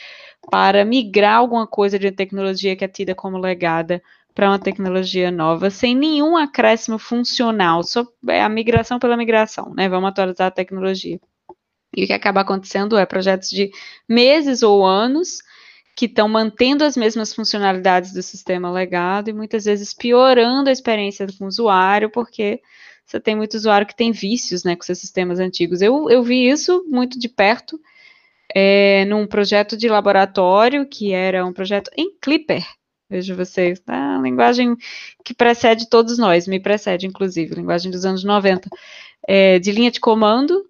para migrar alguma coisa de uma tecnologia que é tida como legada para uma tecnologia nova, sem nenhum acréscimo funcional, só é a migração pela migração, né? Vamos atualizar a tecnologia. E o que acaba acontecendo é projetos de meses ou anos que estão mantendo as mesmas funcionalidades do sistema legado e muitas vezes piorando a experiência com o usuário, porque você tem muito usuário que tem vícios né, com seus sistemas antigos. Eu, eu vi isso muito de perto é, num projeto de laboratório, que era um projeto em Clipper. Vejo vocês, tá? linguagem que precede todos nós, me precede, inclusive, linguagem dos anos 90, é, de linha de comando,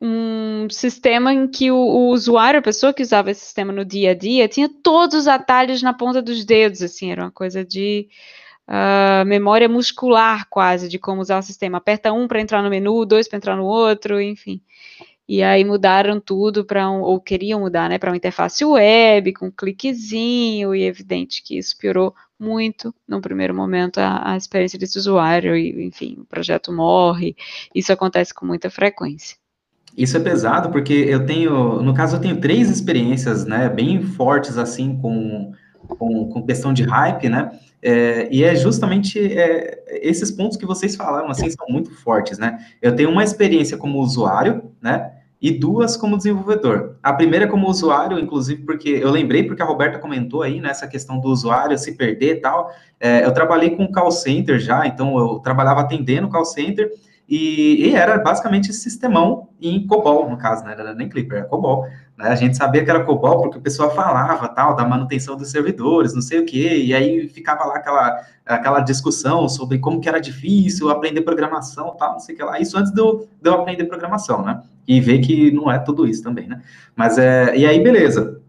um sistema em que o, o, usuário, a pessoa que usava esse sistema no dia a dia, tinha todos os atalhos na ponta dos dedos, assim, era uma coisa de uh, memória muscular quase, de como usar o sistema. Aperta um para entrar no menu, dois para entrar no outro, enfim. E aí mudaram tudo para um, ou queriam mudar, né, para uma interface web, com um cliquezinho, e é evidente que isso piorou muito, no primeiro momento, a, a experiência desse usuário, e, enfim, o projeto morre, isso acontece com muita frequência. Isso é pesado, porque eu tenho, no caso, eu tenho três experiências, né, bem fortes, assim, com, com, com questão de hype, né, é, e é justamente é, esses pontos que vocês falaram, assim, são muito fortes, né, eu tenho uma experiência como usuário, né, e duas como desenvolvedor. A primeira como usuário, inclusive, porque eu lembrei, porque a Roberta comentou aí nessa questão do usuário se perder e tal. É, eu trabalhei com call center já, então eu trabalhava atendendo call center e, e, era basicamente sistemão em COBOL, no caso, né? Era nem Clipper, era COBOL. Né? A gente sabia que era COBOL porque o pessoal falava, tal, da manutenção dos servidores, não sei o quê, e aí ficava lá aquela, aquela discussão sobre como que era difícil aprender programação, tal, não sei o que lá. Isso antes de eu, de eu aprender programação, né? E ver que não é tudo isso também, né? Mas, é, e aí, beleza.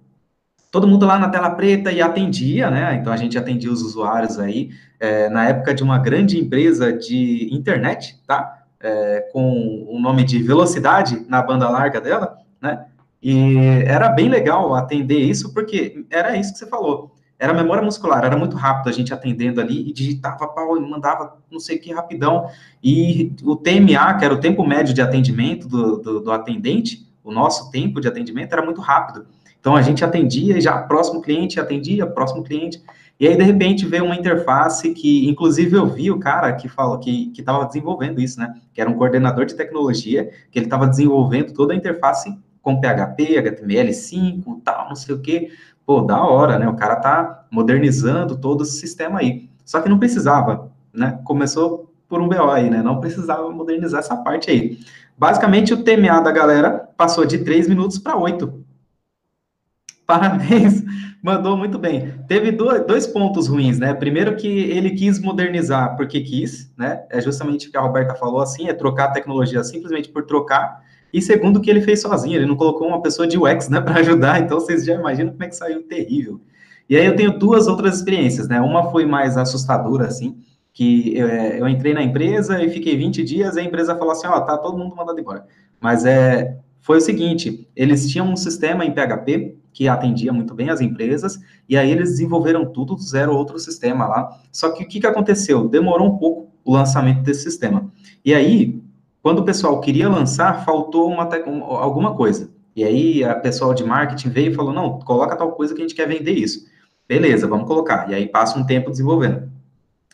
Todo mundo lá na tela preta e atendia, né? Então, a gente atendia os usuários aí, é, na época de uma grande empresa de internet, tá? é, com o nome de velocidade na banda larga dela, né? E era bem legal atender isso, porque era isso que você falou. Era memória muscular, era muito rápido a gente atendendo ali e digitava pau e mandava não sei o que rapidão. E o TMA, que era o tempo médio de atendimento do, do, do atendente, o nosso tempo de atendimento era muito rápido. Então a gente atendia e já próximo cliente atendia, próximo cliente. E aí, de repente, veio uma interface que, inclusive, eu vi o cara que falou que estava desenvolvendo isso, né? Que era um coordenador de tecnologia, que ele estava desenvolvendo toda a interface com PHP, HTML5, tal, não sei o quê. Pô, da hora, né? O cara tá modernizando todo esse sistema aí. Só que não precisava, né? Começou por um BO aí, né? Não precisava modernizar essa parte aí. Basicamente, o TMA da galera passou de 3 minutos para 8. Parabéns Mandou muito bem. Teve dois pontos ruins, né? Primeiro que ele quis modernizar porque quis, né? É justamente o que a Roberta falou assim, é trocar a tecnologia simplesmente por trocar. E segundo que ele fez sozinho, ele não colocou uma pessoa de UX, né, para ajudar. Então vocês já imaginam como é que saiu terrível. E aí eu tenho duas outras experiências, né? Uma foi mais assustadora, assim, que eu, é, eu entrei na empresa e fiquei 20 dias, e a empresa falou assim, ó, oh, tá todo mundo mandado embora. Mas é, foi o seguinte, eles tinham um sistema em PHP que atendia muito bem as empresas, e aí eles desenvolveram tudo do zero outro sistema lá. Só que o que, que aconteceu? Demorou um pouco o lançamento desse sistema. E aí, quando o pessoal queria lançar, faltou uma, alguma coisa. E aí, a pessoal de marketing veio e falou: não, coloca tal coisa que a gente quer vender isso. Beleza, vamos colocar. E aí passa um tempo desenvolvendo.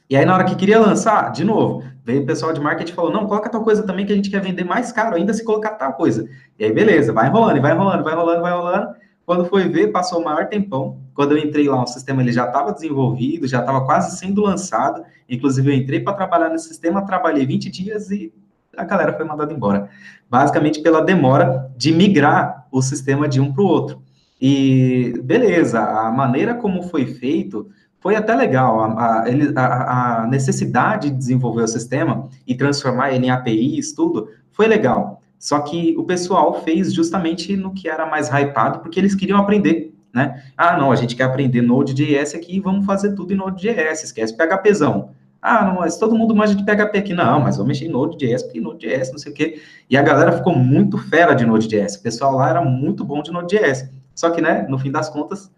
E aí, na hora que queria lançar, de novo, veio o pessoal de marketing e falou: não, coloca tal coisa também que a gente quer vender mais caro, ainda se colocar tal coisa. E aí, beleza, vai enrolando, vai enrolando, vai enrolando, vai enrolando. Quando foi ver, passou o maior tempão. Quando eu entrei lá, o sistema ele já estava desenvolvido, já estava quase sendo lançado. Inclusive, eu entrei para trabalhar nesse sistema, trabalhei 20 dias e a galera foi mandada embora. Basicamente pela demora de migrar o sistema de um para o outro. E beleza, a maneira como foi feito foi até legal. A, a, a necessidade de desenvolver o sistema e transformar ele em APIs, tudo, foi legal. Só que o pessoal fez justamente no que era mais hypado, porque eles queriam aprender, né? Ah, não, a gente quer aprender Node.js aqui, vamos fazer tudo em Node.js, esquece PHPzão. Ah, não, mas todo mundo manja de PHP aqui. Não, mas vou mexer em Node.js, porque Node.js, não sei o quê. E a galera ficou muito fera de Node.js. O pessoal lá era muito bom de Node.js. Só que, né, no fim das contas,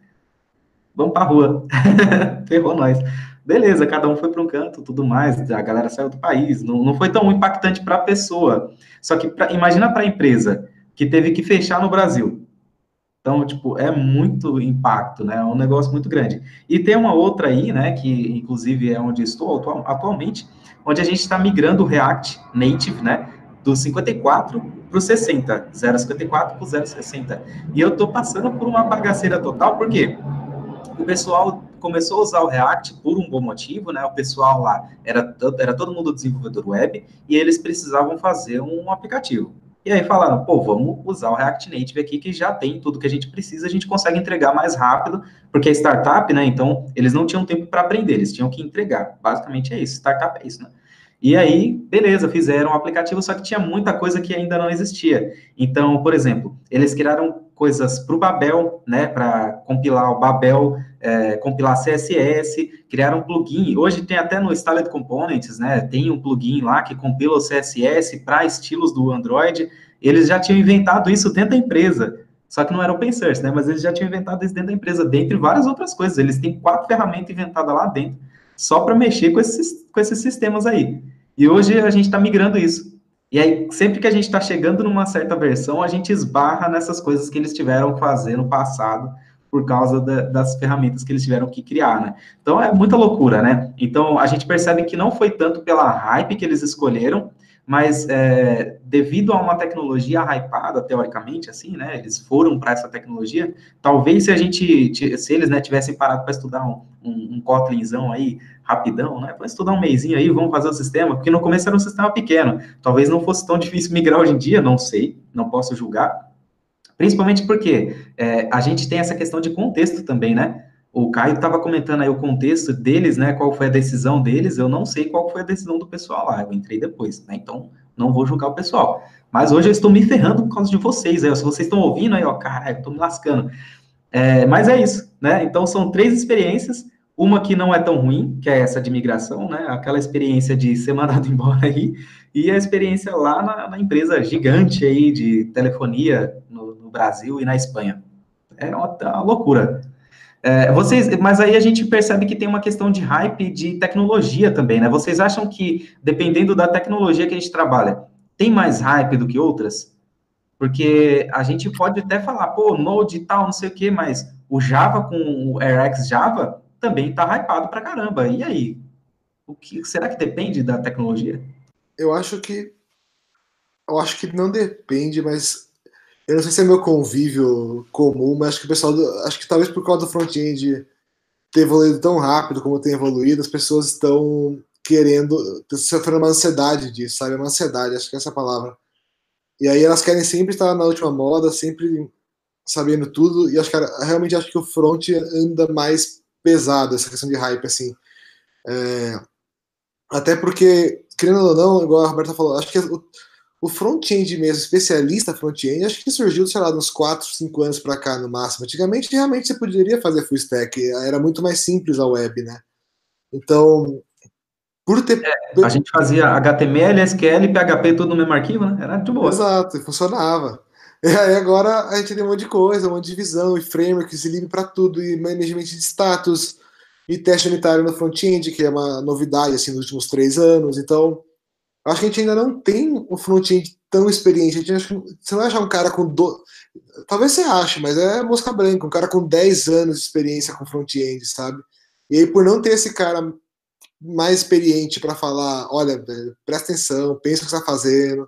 vamos pra rua. Ferrou nós. Beleza, cada um foi para um canto, tudo mais, a galera saiu do país, não, não foi tão impactante para a pessoa. Só que pra, imagina para a empresa que teve que fechar no Brasil. Então, tipo, é muito impacto, né? É um negócio muito grande. E tem uma outra aí, né, que inclusive é onde estou atualmente, onde a gente está migrando o React Native, né, do 54 para o 60, 0,54 para o 0,60. E eu estou passando por uma bagaceira total, porque o pessoal começou a usar o React por um bom motivo, né? O pessoal lá era, era todo mundo desenvolvedor web e eles precisavam fazer um aplicativo. E aí falaram, pô, vamos usar o React Native aqui, que já tem tudo que a gente precisa, a gente consegue entregar mais rápido, porque é startup, né? Então, eles não tinham tempo para aprender, eles tinham que entregar. Basicamente é isso, startup é isso, né? E aí, beleza, fizeram o um aplicativo, só que tinha muita coisa que ainda não existia. Então, por exemplo, eles criaram coisas para o Babel, né, para compilar o Babel, é, compilar CSS, criaram um plugin. Hoje tem até no Styled Components, né, tem um plugin lá que compila o CSS para estilos do Android. Eles já tinham inventado isso dentro da empresa. Só que não era open source, né? Mas eles já tinham inventado isso dentro da empresa, dentre várias outras coisas. Eles têm quatro ferramentas inventadas lá dentro, só para mexer com esses, com esses sistemas aí. E hoje a gente está migrando isso. E aí, sempre que a gente está chegando numa certa versão, a gente esbarra nessas coisas que eles tiveram que fazer no passado, por causa da, das ferramentas que eles tiveram que criar, né? Então, é muita loucura, né? Então, a gente percebe que não foi tanto pela hype que eles escolheram, mas é, devido a uma tecnologia hypada, teoricamente, assim, né, eles foram para essa tecnologia, talvez se a gente, se eles, né, tivessem parado para estudar um, um, um Kotlinzão aí, rapidão, né, para estudar um mêsinho aí, vamos fazer o sistema, porque no começo era um sistema pequeno, talvez não fosse tão difícil migrar hoje em dia, não sei, não posso julgar, principalmente porque é, a gente tem essa questão de contexto também, né, o Caio estava comentando aí o contexto deles, né? Qual foi a decisão deles? Eu não sei qual foi a decisão do pessoal lá. Eu entrei depois, né? Então não vou julgar o pessoal. Mas hoje eu estou me ferrando por causa de vocês. Aí, se vocês estão ouvindo aí, ó, caralho, estou me lascando. É, mas é isso, né? Então são três experiências. Uma que não é tão ruim, que é essa de migração, né? Aquela experiência de ser mandado embora aí, e a experiência lá na, na empresa gigante aí de telefonia no, no, Brasil e na Espanha. É uma, uma loucura. É, vocês, mas aí a gente percebe que tem uma questão de hype de tecnologia também, né? Vocês acham que, dependendo da tecnologia que a gente trabalha, tem mais hype do que outras? Porque a gente pode até falar, pô, Node e tal, não sei o quê, mas o Java com o RX Java também tá hypado pra caramba. E aí? O que, será que depende da tecnologia? Eu acho que. Eu acho que não depende, mas eu não sei se é meu convívio comum, mas acho que o pessoal. Do, acho que talvez por causa do front-end ter evoluído tão rápido como tem evoluído, as pessoas estão querendo. sofrendo uma ansiedade disso, sabe? Uma ansiedade, acho que é essa palavra. E aí elas querem sempre estar na última moda, sempre sabendo tudo, e acho que realmente acho que o front anda mais pesado, essa questão de hype, assim. É, até porque, querendo ou não, igual a Roberta falou, acho que o, o front-end mesmo, especialista front-end, acho que surgiu, sei lá, uns 4, 5 anos para cá no máximo. Antigamente, realmente, você poderia fazer full stack, era muito mais simples a web, né? Então, por ter. É, a gente fazia HTML, SQL, PHP, tudo no mesmo arquivo, né? Era de boa. Exato, funcionava. E aí agora a gente tem um monte de coisa, um monte de visão, e frameworks, e livre para tudo, e management de status, e teste unitário no front-end, que é uma novidade assim, nos últimos três anos. Então, Acho que a gente ainda não tem um front-end tão experiente. A gente acha, você não vai achar um cara com. Do... Talvez você ache, mas é mosca branca. Um cara com 10 anos de experiência com front-end, sabe? E aí, por não ter esse cara mais experiente para falar: olha, presta atenção, pensa o que você está fazendo.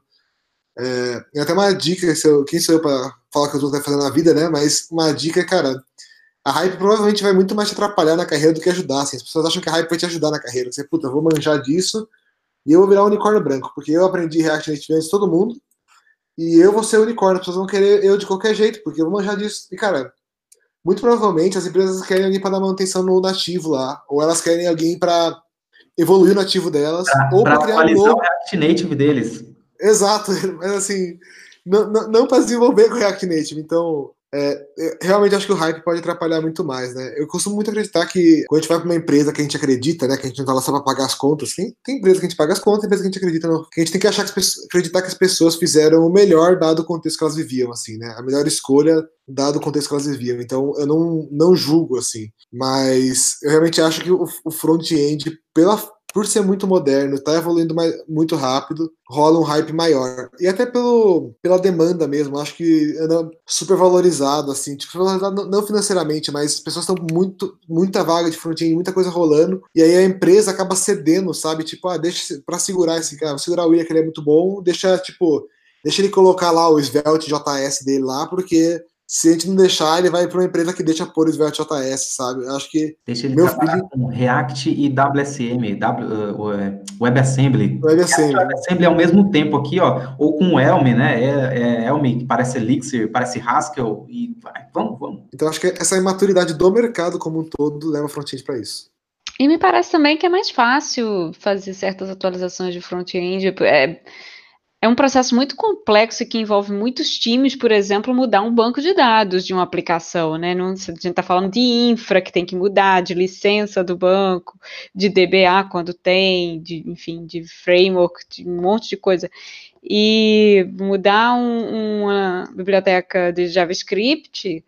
É, até uma dica: eu, quem sou eu para falar que eu estou fazendo na vida, né? Mas uma dica, cara. A hype provavelmente vai muito mais te atrapalhar na carreira do que ajudar. Assim. As pessoas acham que a hype vai te ajudar na carreira. Você, puta, eu vou manjar disso, e eu vou virar um unicórnio branco, porque eu aprendi React Native antes de todo mundo. E eu vou ser unicórnio, as pessoas vão querer eu de qualquer jeito, porque eu vou manjar disso. E, cara, muito provavelmente as empresas querem alguém para dar manutenção no nativo lá, ou elas querem alguém para evoluir o nativo delas, pra, ou para criar um novo... o React Native deles. Exato, mas assim, não, não, não para desenvolver com o React Native. Então, é, realmente acho que o hype pode atrapalhar muito mais, né? Eu costumo muito acreditar que quando a gente vai para uma empresa que a gente acredita, né? Que a gente não tá lá só para pagar as contas, tem, tem empresa que a gente paga as contas, tem empresa que a gente acredita, não. Que a gente tem que achar que acreditar que as pessoas fizeram o melhor dado o contexto que elas viviam, assim, né? A melhor escolha dado o contexto que elas viviam. Então eu não, não julgo, assim. Mas eu realmente acho que o, o front-end, pela por ser muito moderno, está evoluindo mais, muito rápido, rola um hype maior. E até pelo, pela demanda mesmo, acho que anda super valorizado, assim, tipo, não financeiramente, mas as pessoas estão muito, muita vaga de front-end, muita coisa rolando, e aí a empresa acaba cedendo, sabe? Tipo, ah, deixa para segurar esse cara, segurar o William, que ele é muito bom, deixa, tipo, deixa ele colocar lá o Svelte JS dele lá, porque se a gente não deixar, ele vai para uma empresa que deixa pôr o JS, sabe? Eu acho que. Deixa ele meu filho... com React e WSM, w, uh, uh, WebAssembly. WebAssembly. WebAssembly ao mesmo tempo aqui, ó, ou com o Elm, né? É, é Elm, que parece Elixir, parece Haskell, e vai, vamos, vamos. Então acho que essa imaturidade do mercado como um todo leva front-end para isso. E me parece também que é mais fácil fazer certas atualizações de front-end. É, é um processo muito complexo que envolve muitos times, por exemplo, mudar um banco de dados de uma aplicação, né? Não, a gente está falando de infra que tem que mudar, de licença do banco, de DBA quando tem, de, enfim, de framework, de um monte de coisa. E mudar um, uma biblioteca de JavaScript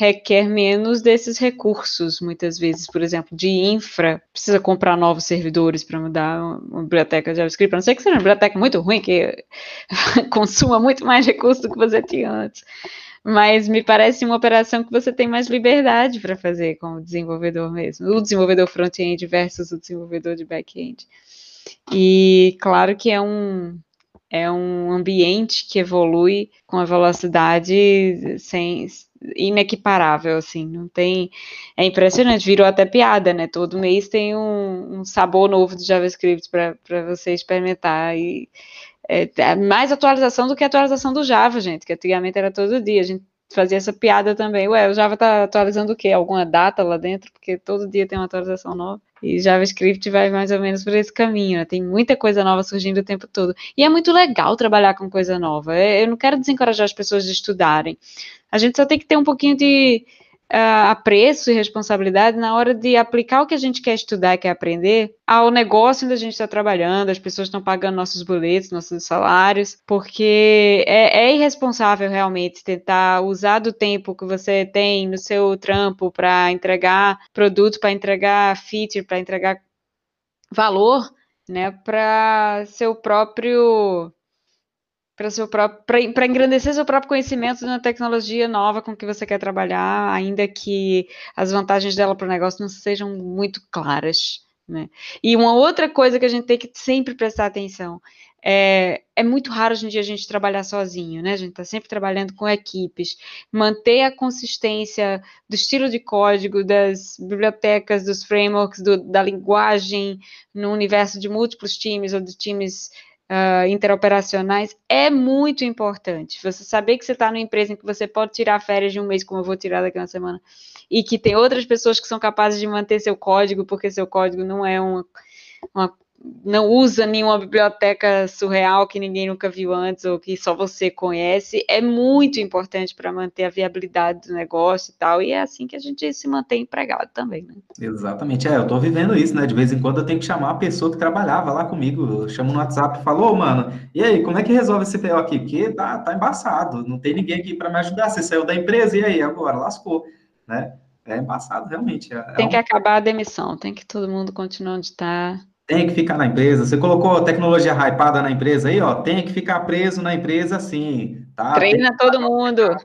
requer menos desses recursos, muitas vezes, por exemplo, de infra, precisa comprar novos servidores para mudar uma biblioteca de JavaScript, a não ser que seja uma biblioteca muito ruim, que consuma muito mais recursos do que você tinha antes. Mas me parece uma operação que você tem mais liberdade para fazer como desenvolvedor mesmo, o desenvolvedor front-end versus o desenvolvedor de back-end. E claro que é um, é um ambiente que evolui com a velocidade sem inequiparável, assim, não tem, é impressionante, virou até piada, né, todo mês tem um, um sabor novo de JavaScript para você experimentar, e é, é, mais atualização do que atualização do Java, gente, que antigamente era todo dia, a gente fazia essa piada também, ué, o Java tá atualizando o quê? Alguma data lá dentro? Porque todo dia tem uma atualização nova. E JavaScript vai mais ou menos por esse caminho, né? tem muita coisa nova surgindo o tempo todo. E é muito legal trabalhar com coisa nova. Eu não quero desencorajar as pessoas de estudarem. A gente só tem que ter um pouquinho de uh, apreço e responsabilidade na hora de aplicar o que a gente quer estudar, quer aprender, ao negócio onde a gente está trabalhando, as pessoas estão pagando nossos boletos, nossos salários, porque é, é irresponsável realmente tentar usar do tempo que você tem no seu trampo para entregar produto, para entregar feature, para entregar valor, né, para seu próprio para engrandecer seu próprio conhecimento de uma tecnologia nova com que você quer trabalhar, ainda que as vantagens dela para o negócio não sejam muito claras. Né? E uma outra coisa que a gente tem que sempre prestar atenção é, é muito raro hoje em dia a gente trabalhar sozinho, né? A gente está sempre trabalhando com equipes. Manter a consistência do estilo de código, das bibliotecas, dos frameworks, do, da linguagem no universo de múltiplos times ou de times uh, interoperacionais é muito importante. Você saber que você está numa empresa em que você pode tirar férias de um mês, como eu vou tirar daqui uma semana, e que tem outras pessoas que são capazes de manter seu código, porque seu código não é uma, uma não usa nenhuma biblioteca surreal que ninguém nunca viu antes ou que só você conhece, é muito importante para manter a viabilidade do negócio e tal, e é assim que a gente se mantém empregado também, né? Exatamente, é, eu estou vivendo isso, né? De vez em quando eu tenho que chamar a pessoa que trabalhava lá comigo, eu chamo no WhatsApp e falo, ô, mano, e aí, como é que resolve esse PO aqui? Porque tá, tá embaçado, não tem ninguém aqui para me ajudar, você saiu da empresa, e aí, agora, lascou, né? É embaçado, realmente. É, tem é que um... acabar a demissão, tem que todo mundo continuar onde está tem que ficar na empresa. Você colocou tecnologia hypada na empresa aí, ó, tem que ficar preso na empresa sim, tá? Treina todo mundo.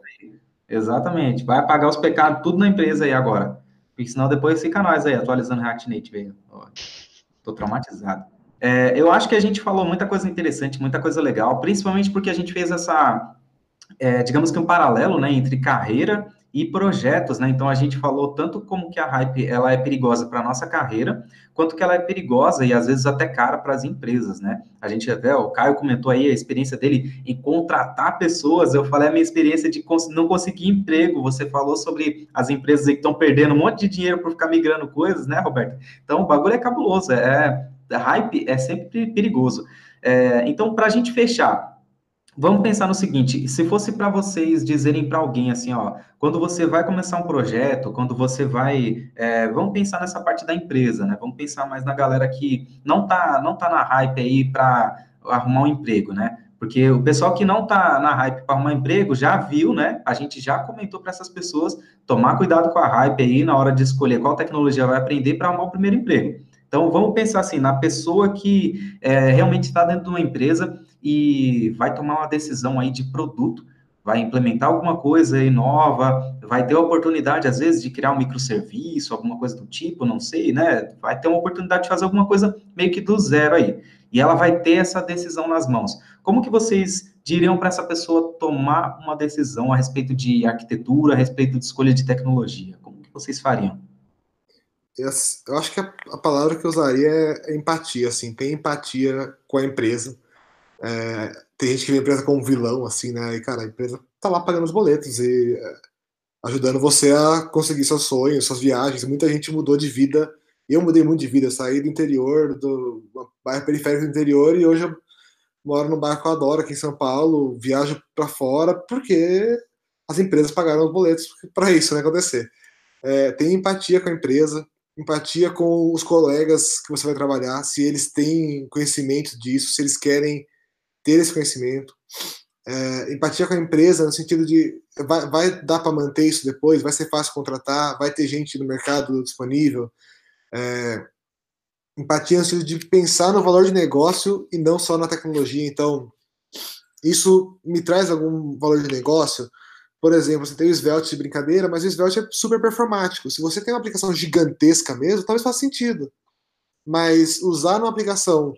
Exatamente. Vai apagar os pecados tudo na empresa aí agora. Porque senão depois fica nós aí, atualizando React Native aí. Ó, tô traumatizado. É, eu acho que a gente falou muita coisa interessante, muita coisa legal, principalmente porque a gente fez essa, é, digamos que um paralelo, né, entre carreira e projetos, né? Então a gente falou tanto como que a hype ela é perigosa para nossa carreira, quanto que ela é perigosa e às vezes até cara para as empresas, né? A gente até o Caio comentou aí a experiência dele em contratar pessoas. Eu falei a minha experiência de não conseguir emprego. Você falou sobre as empresas que estão perdendo um monte de dinheiro por ficar migrando coisas, né, Roberto? Então o bagulho é cabuloso. É hype é sempre perigoso. É, então para a gente fechar Vamos pensar no seguinte: se fosse para vocês dizerem para alguém assim, ó, quando você vai começar um projeto, quando você vai, é, vamos pensar nessa parte da empresa, né? Vamos pensar mais na galera que não tá, não tá na hype aí para arrumar um emprego, né? Porque o pessoal que não tá na hype para arrumar emprego já viu, né? A gente já comentou para essas pessoas tomar cuidado com a hype aí na hora de escolher qual tecnologia vai aprender para arrumar o primeiro emprego. Então, vamos pensar assim, na pessoa que é, realmente está dentro de uma empresa e vai tomar uma decisão aí de produto, vai implementar alguma coisa aí nova, vai ter a oportunidade, às vezes, de criar um microserviço, alguma coisa do tipo, não sei, né? Vai ter uma oportunidade de fazer alguma coisa meio que do zero aí. E ela vai ter essa decisão nas mãos. Como que vocês diriam para essa pessoa tomar uma decisão a respeito de arquitetura, a respeito de escolha de tecnologia? Como que vocês fariam? eu acho que a, palavra que eu usaria é empatia, assim, tem empatia com a empresa. É, tem gente que vê a empresa como vilão, assim, né? E, cara, a empresa tá lá pagando os boletos e é, ajudando você a conseguir seus sonhos, suas viagens. Muita gente mudou de vida. Eu mudei muito de vida, saí do interior, do bairro periférico do interior, e hoje eu moro no bairro que eu adoro, aqui em São Paulo, viajo para fora, porque as empresas pagaram os boletos para isso né, acontecer. É, tem empatia com a empresa, empatia com os colegas que você vai trabalhar, se eles têm conhecimento disso, se eles querem ter esse conhecimento. É, empatia com a empresa no sentido de vai, vai dar para manter isso depois, vai ser fácil contratar, vai ter gente no mercado disponível. É, empatia no sentido de pensar no valor de negócio e não só na tecnologia. Então, isso me traz algum valor de negócio por exemplo, você tem o Svelte de brincadeira, mas o Svelte é super performático. Se você tem uma aplicação gigantesca mesmo, talvez faça sentido. Mas usar uma aplicação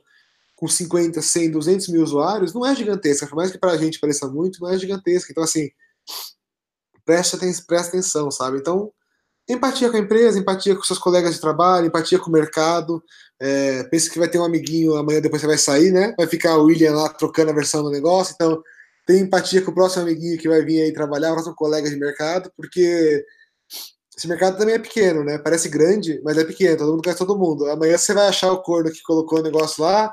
com 50, 100, 200 mil usuários não é gigantesca. Por mais que para a gente pareça muito, não é gigantesca. Então, assim, presta, presta atenção, sabe? Então, empatia com a empresa, empatia com seus colegas de trabalho, empatia com o mercado. É, pensa que vai ter um amiguinho amanhã, depois você vai sair, né? Vai ficar o William lá trocando a versão do negócio. Então, tem empatia com o próximo amiguinho que vai vir aí trabalhar, o próximo colega de mercado, porque esse mercado também é pequeno, né? Parece grande, mas é pequeno, todo mundo conhece todo mundo. Amanhã você vai achar o corno que colocou o negócio lá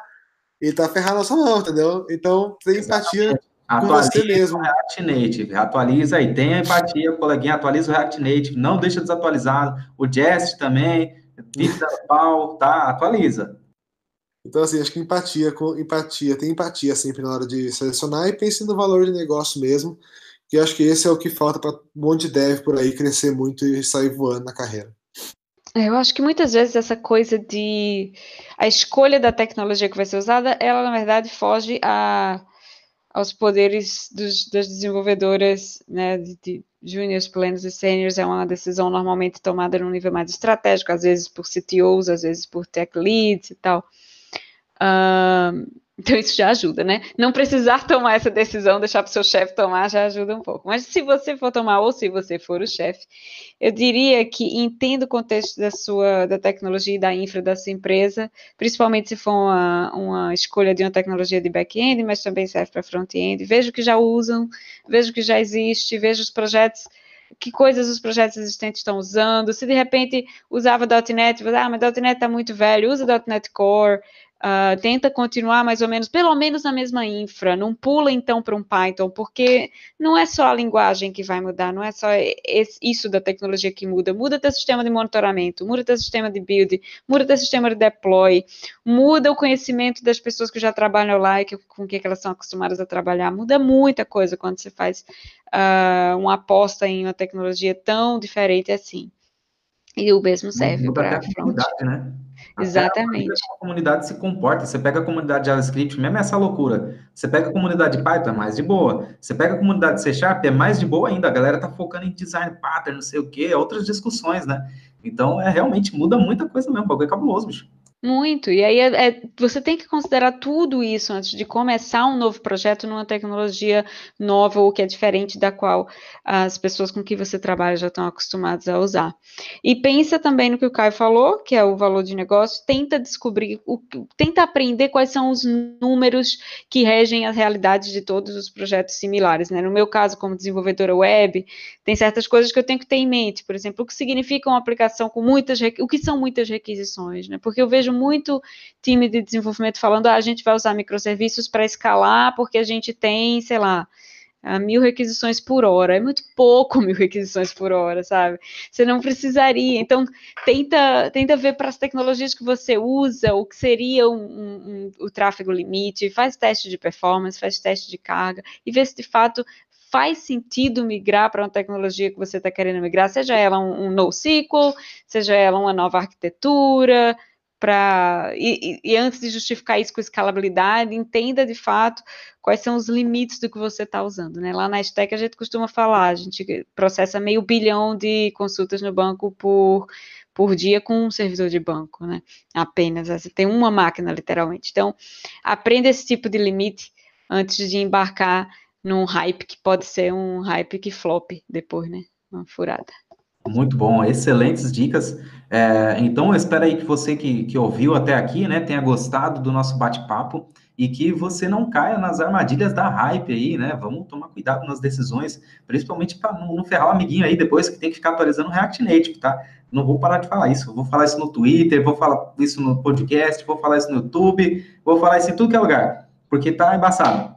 e tá ferrado na sua mão, entendeu? Então, tem empatia com você mesmo. React Native, atualiza aí, tem empatia, coleguinha, atualiza o React Native, não deixa desatualizado. O Jest também, da pau, tá? Atualiza. Então, assim, acho que empatia, com empatia, tem empatia sempre na hora de selecionar e pense no valor de negócio mesmo, que acho que esse é o que falta para um monte de dev por aí crescer muito e sair voando na carreira. É, eu acho que muitas vezes essa coisa de a escolha da tecnologia que vai ser usada, ela na verdade foge a, aos poderes dos, das desenvolvedoras, né, de, de juniors, plenos e seniors, é uma decisão normalmente tomada num nível mais estratégico, às vezes por CTOs, às vezes por tech leads e tal. Uh, então isso já ajuda, né? Não precisar tomar essa decisão, deixar para o seu chefe tomar, já ajuda um pouco. Mas se você for tomar ou se você for o chefe, eu diria que entenda o contexto da sua da tecnologia e da infra da sua empresa, principalmente se for uma, uma escolha de uma tecnologia de back-end, mas também serve para front-end. Veja o que já usam, veja o que já existe, veja os projetos que coisas os projetos existentes estão usando. Se de repente usava .NET, ah, mas .NET está muito velho, usa .NET Core. Uh, tenta continuar mais ou menos, pelo menos na mesma infra, não pula então para um Python, porque não é só a linguagem que vai mudar, não é só esse, isso da tecnologia que muda, muda teu sistema de monitoramento, muda teu sistema de build, muda teu sistema de deploy, muda o conhecimento das pessoas que já trabalham lá e que, com que elas são acostumadas a trabalhar, muda muita coisa quando você faz uh, uma aposta em uma tecnologia tão diferente assim. E o mesmo serve para front. Né? Exatamente. a comunidade se comporta. Você pega a comunidade JavaScript, mesmo essa loucura. Você pega a comunidade Python, é mais de boa. Você pega a comunidade C Sharp, é mais de boa ainda. A galera tá focando em design pattern, não sei o quê, outras discussões, né? Então, é realmente muda muita coisa mesmo. O bagulho é cabuloso, bicho. Muito. E aí é, é, você tem que considerar tudo isso antes de começar um novo projeto numa tecnologia nova ou que é diferente da qual as pessoas com que você trabalha já estão acostumadas a usar. E pensa também no que o Caio falou, que é o valor de negócio, tenta descobrir, o, tenta aprender quais são os números que regem as realidades de todos os projetos similares. Né? No meu caso, como desenvolvedora web, tem certas coisas que eu tenho que ter em mente, por exemplo, o que significa uma aplicação com muitas, o que são muitas requisições, né? Porque eu vejo muito time de desenvolvimento falando, ah, a gente vai usar microserviços para escalar, porque a gente tem, sei lá, mil requisições por hora. É muito pouco mil requisições por hora, sabe? Você não precisaria. Então, tenta, tenta ver para as tecnologias que você usa, o que seria um, um, um, o tráfego limite, faz teste de performance, faz teste de carga, e vê se de fato faz sentido migrar para uma tecnologia que você está querendo migrar, seja ela um, um NoSQL, seja ela uma nova arquitetura, para e, e, antes de justificar isso com escalabilidade, entenda de fato quais são os limites do que você está usando, né? Lá na Stack a gente costuma falar, a gente processa meio bilhão de consultas no banco por por dia com um servidor de banco, né? Apenas, você tem uma máquina literalmente. Então, aprenda esse tipo de limite antes de embarcar num hype que pode ser um hype que flop depois, né? Uma furada. Muito bom, excelentes dicas. É, então, eu espero aí que você que, que ouviu até aqui, né, tenha gostado do nosso bate-papo e que você não caia nas armadilhas da hype aí, né? Vamos tomar cuidado nas decisões, principalmente para não, não, ferrar o amiguinho aí depois que tem que ficar atualizando o React Native, tá? Não vou parar de falar isso. vou falar isso no Twitter, vou falar isso no podcast, vou falar isso no YouTube, vou falar isso em tudo que é lugar, porque tá embaçado.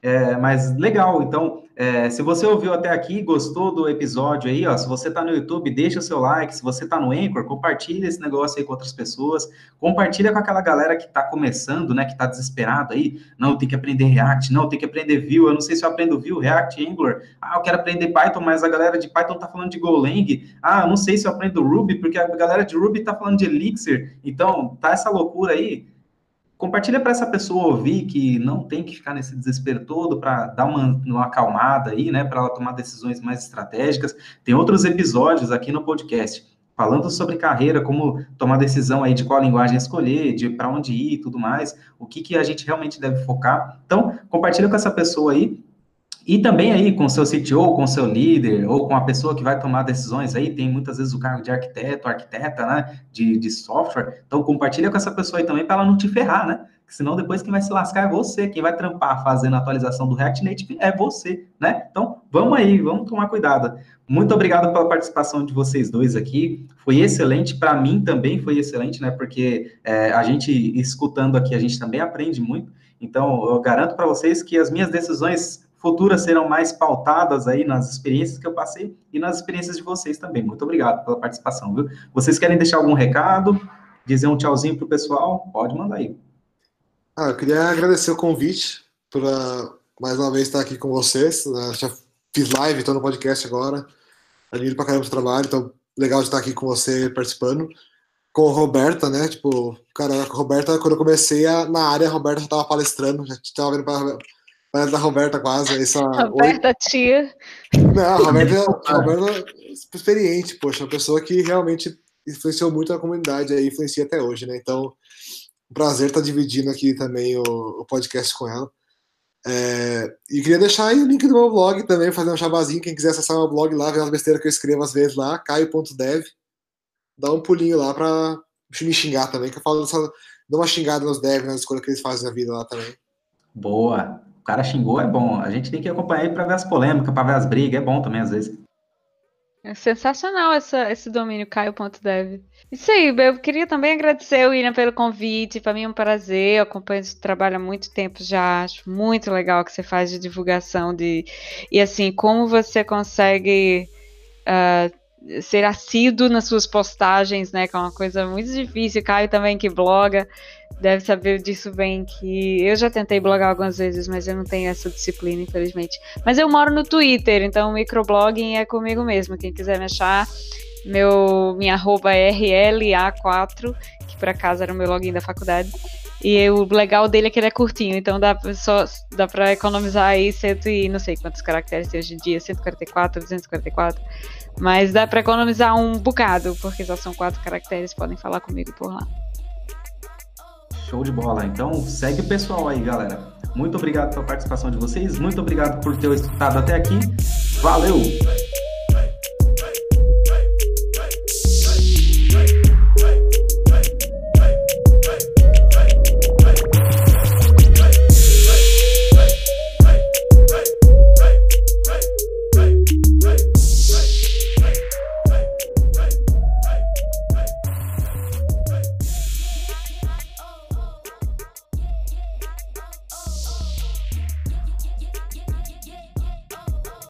É, mas legal, então, é, se você ouviu até aqui, gostou do episódio aí, ó, se você está no YouTube, deixa o seu like, se você está no Anchor, compartilha esse negócio aí com outras pessoas, compartilha com aquela galera que está começando, né, que está desesperado aí, não, tem que aprender React, não, tem que aprender Vue, eu não sei se eu aprendo Vue, React, Angular, ah, eu quero aprender Python, mas a galera de Python está falando de Golang, ah, eu não sei se eu aprendo Ruby, porque a galera de Ruby está falando de Elixir, então, tá essa loucura aí, compartilha para essa pessoa ouvir que não tem que ficar nesse desespero todo para dar uma, uma acalmada aí, né, para ela tomar decisões mais estratégicas. Tem outros episódios aqui no podcast falando sobre carreira, como tomar decisão aí de qual linguagem escolher, de para onde ir e tudo mais, o que, que a gente realmente deve focar. Então, compartilha com essa pessoa aí e também aí com seu CTO, com seu líder, ou com a pessoa que vai tomar decisões aí, tem muitas vezes o cargo de arquiteto, arquiteta, né, de, de software. Então, compartilha com essa pessoa aí também para ela não te ferrar, né? Porque senão depois quem vai se lascar é você, quem vai trampar fazendo a atualização do React Native é você, né? Então, vamos aí, vamos tomar cuidado. Muito obrigado pela participação de vocês dois aqui. Foi excelente, para mim também foi excelente, né? Porque é, a gente escutando aqui, a gente também aprende muito. Então, eu garanto para vocês que as minhas decisões futuras serão mais pautadas aí nas experiências que eu passei e nas experiências de vocês também. Muito obrigado pela participação, viu? Vocês querem deixar algum recado? Dizer um tchauzinho pro pessoal? Pode mandar aí. Ah, eu queria agradecer o convite por mais uma vez estar aqui com vocês. Né? Já fiz live, estou no podcast agora. Admiro pra caramba o trabalho, então legal de estar aqui com você participando. Com a Roberta, né? Tipo, cara, a Roberta, quando eu comecei a, na área, a Roberta já estava palestrando, já estava vendo para Parece da Roberta quase. Essa... Roberta tia. Não, a Roberta, a Roberta é experiente, poxa, uma pessoa que realmente influenciou muito a comunidade aí, influencia até hoje, né? Então, um prazer estar dividindo aqui também o, o podcast com ela. É, e queria deixar aí o link do meu blog também, fazer um chabazinho. Quem quiser acessar meu blog lá, ver as besteiras que eu escrevo às vezes lá, caio.dev. Dá um pulinho lá pra me xingar também, que eu falo dessa, dou uma xingada nos devs, nas escolhas que eles fazem na vida lá também. Boa cara xingou, é bom. A gente tem que acompanhar para ver as polêmicas, para ver as brigas, é bom também às vezes. É sensacional essa, esse domínio, caio.dev. Isso aí, eu queria também agradecer o William pelo convite, para mim é um prazer, eu acompanho esse trabalho há muito tempo já, acho muito legal que você faz de divulgação, de e assim, como você consegue uh, ser assíduo nas suas postagens, né, que é uma coisa muito difícil, Caio também que bloga, deve saber disso bem, que eu já tentei blogar algumas vezes, mas eu não tenho essa disciplina, infelizmente. Mas eu moro no Twitter, então o microblogging é comigo mesmo. Quem quiser me achar, meu, minha arroba é RLA4, que por acaso era o meu login da faculdade. E o legal dele é que ele é curtinho, então dá, só, dá pra economizar aí cento e não sei quantos caracteres tem hoje em dia, 144, 244. Mas dá pra economizar um bocado, porque só são quatro caracteres, podem falar comigo por lá. Show de bola. Então, segue o pessoal aí, galera. Muito obrigado pela participação de vocês. Muito obrigado por ter escutado até aqui. Valeu!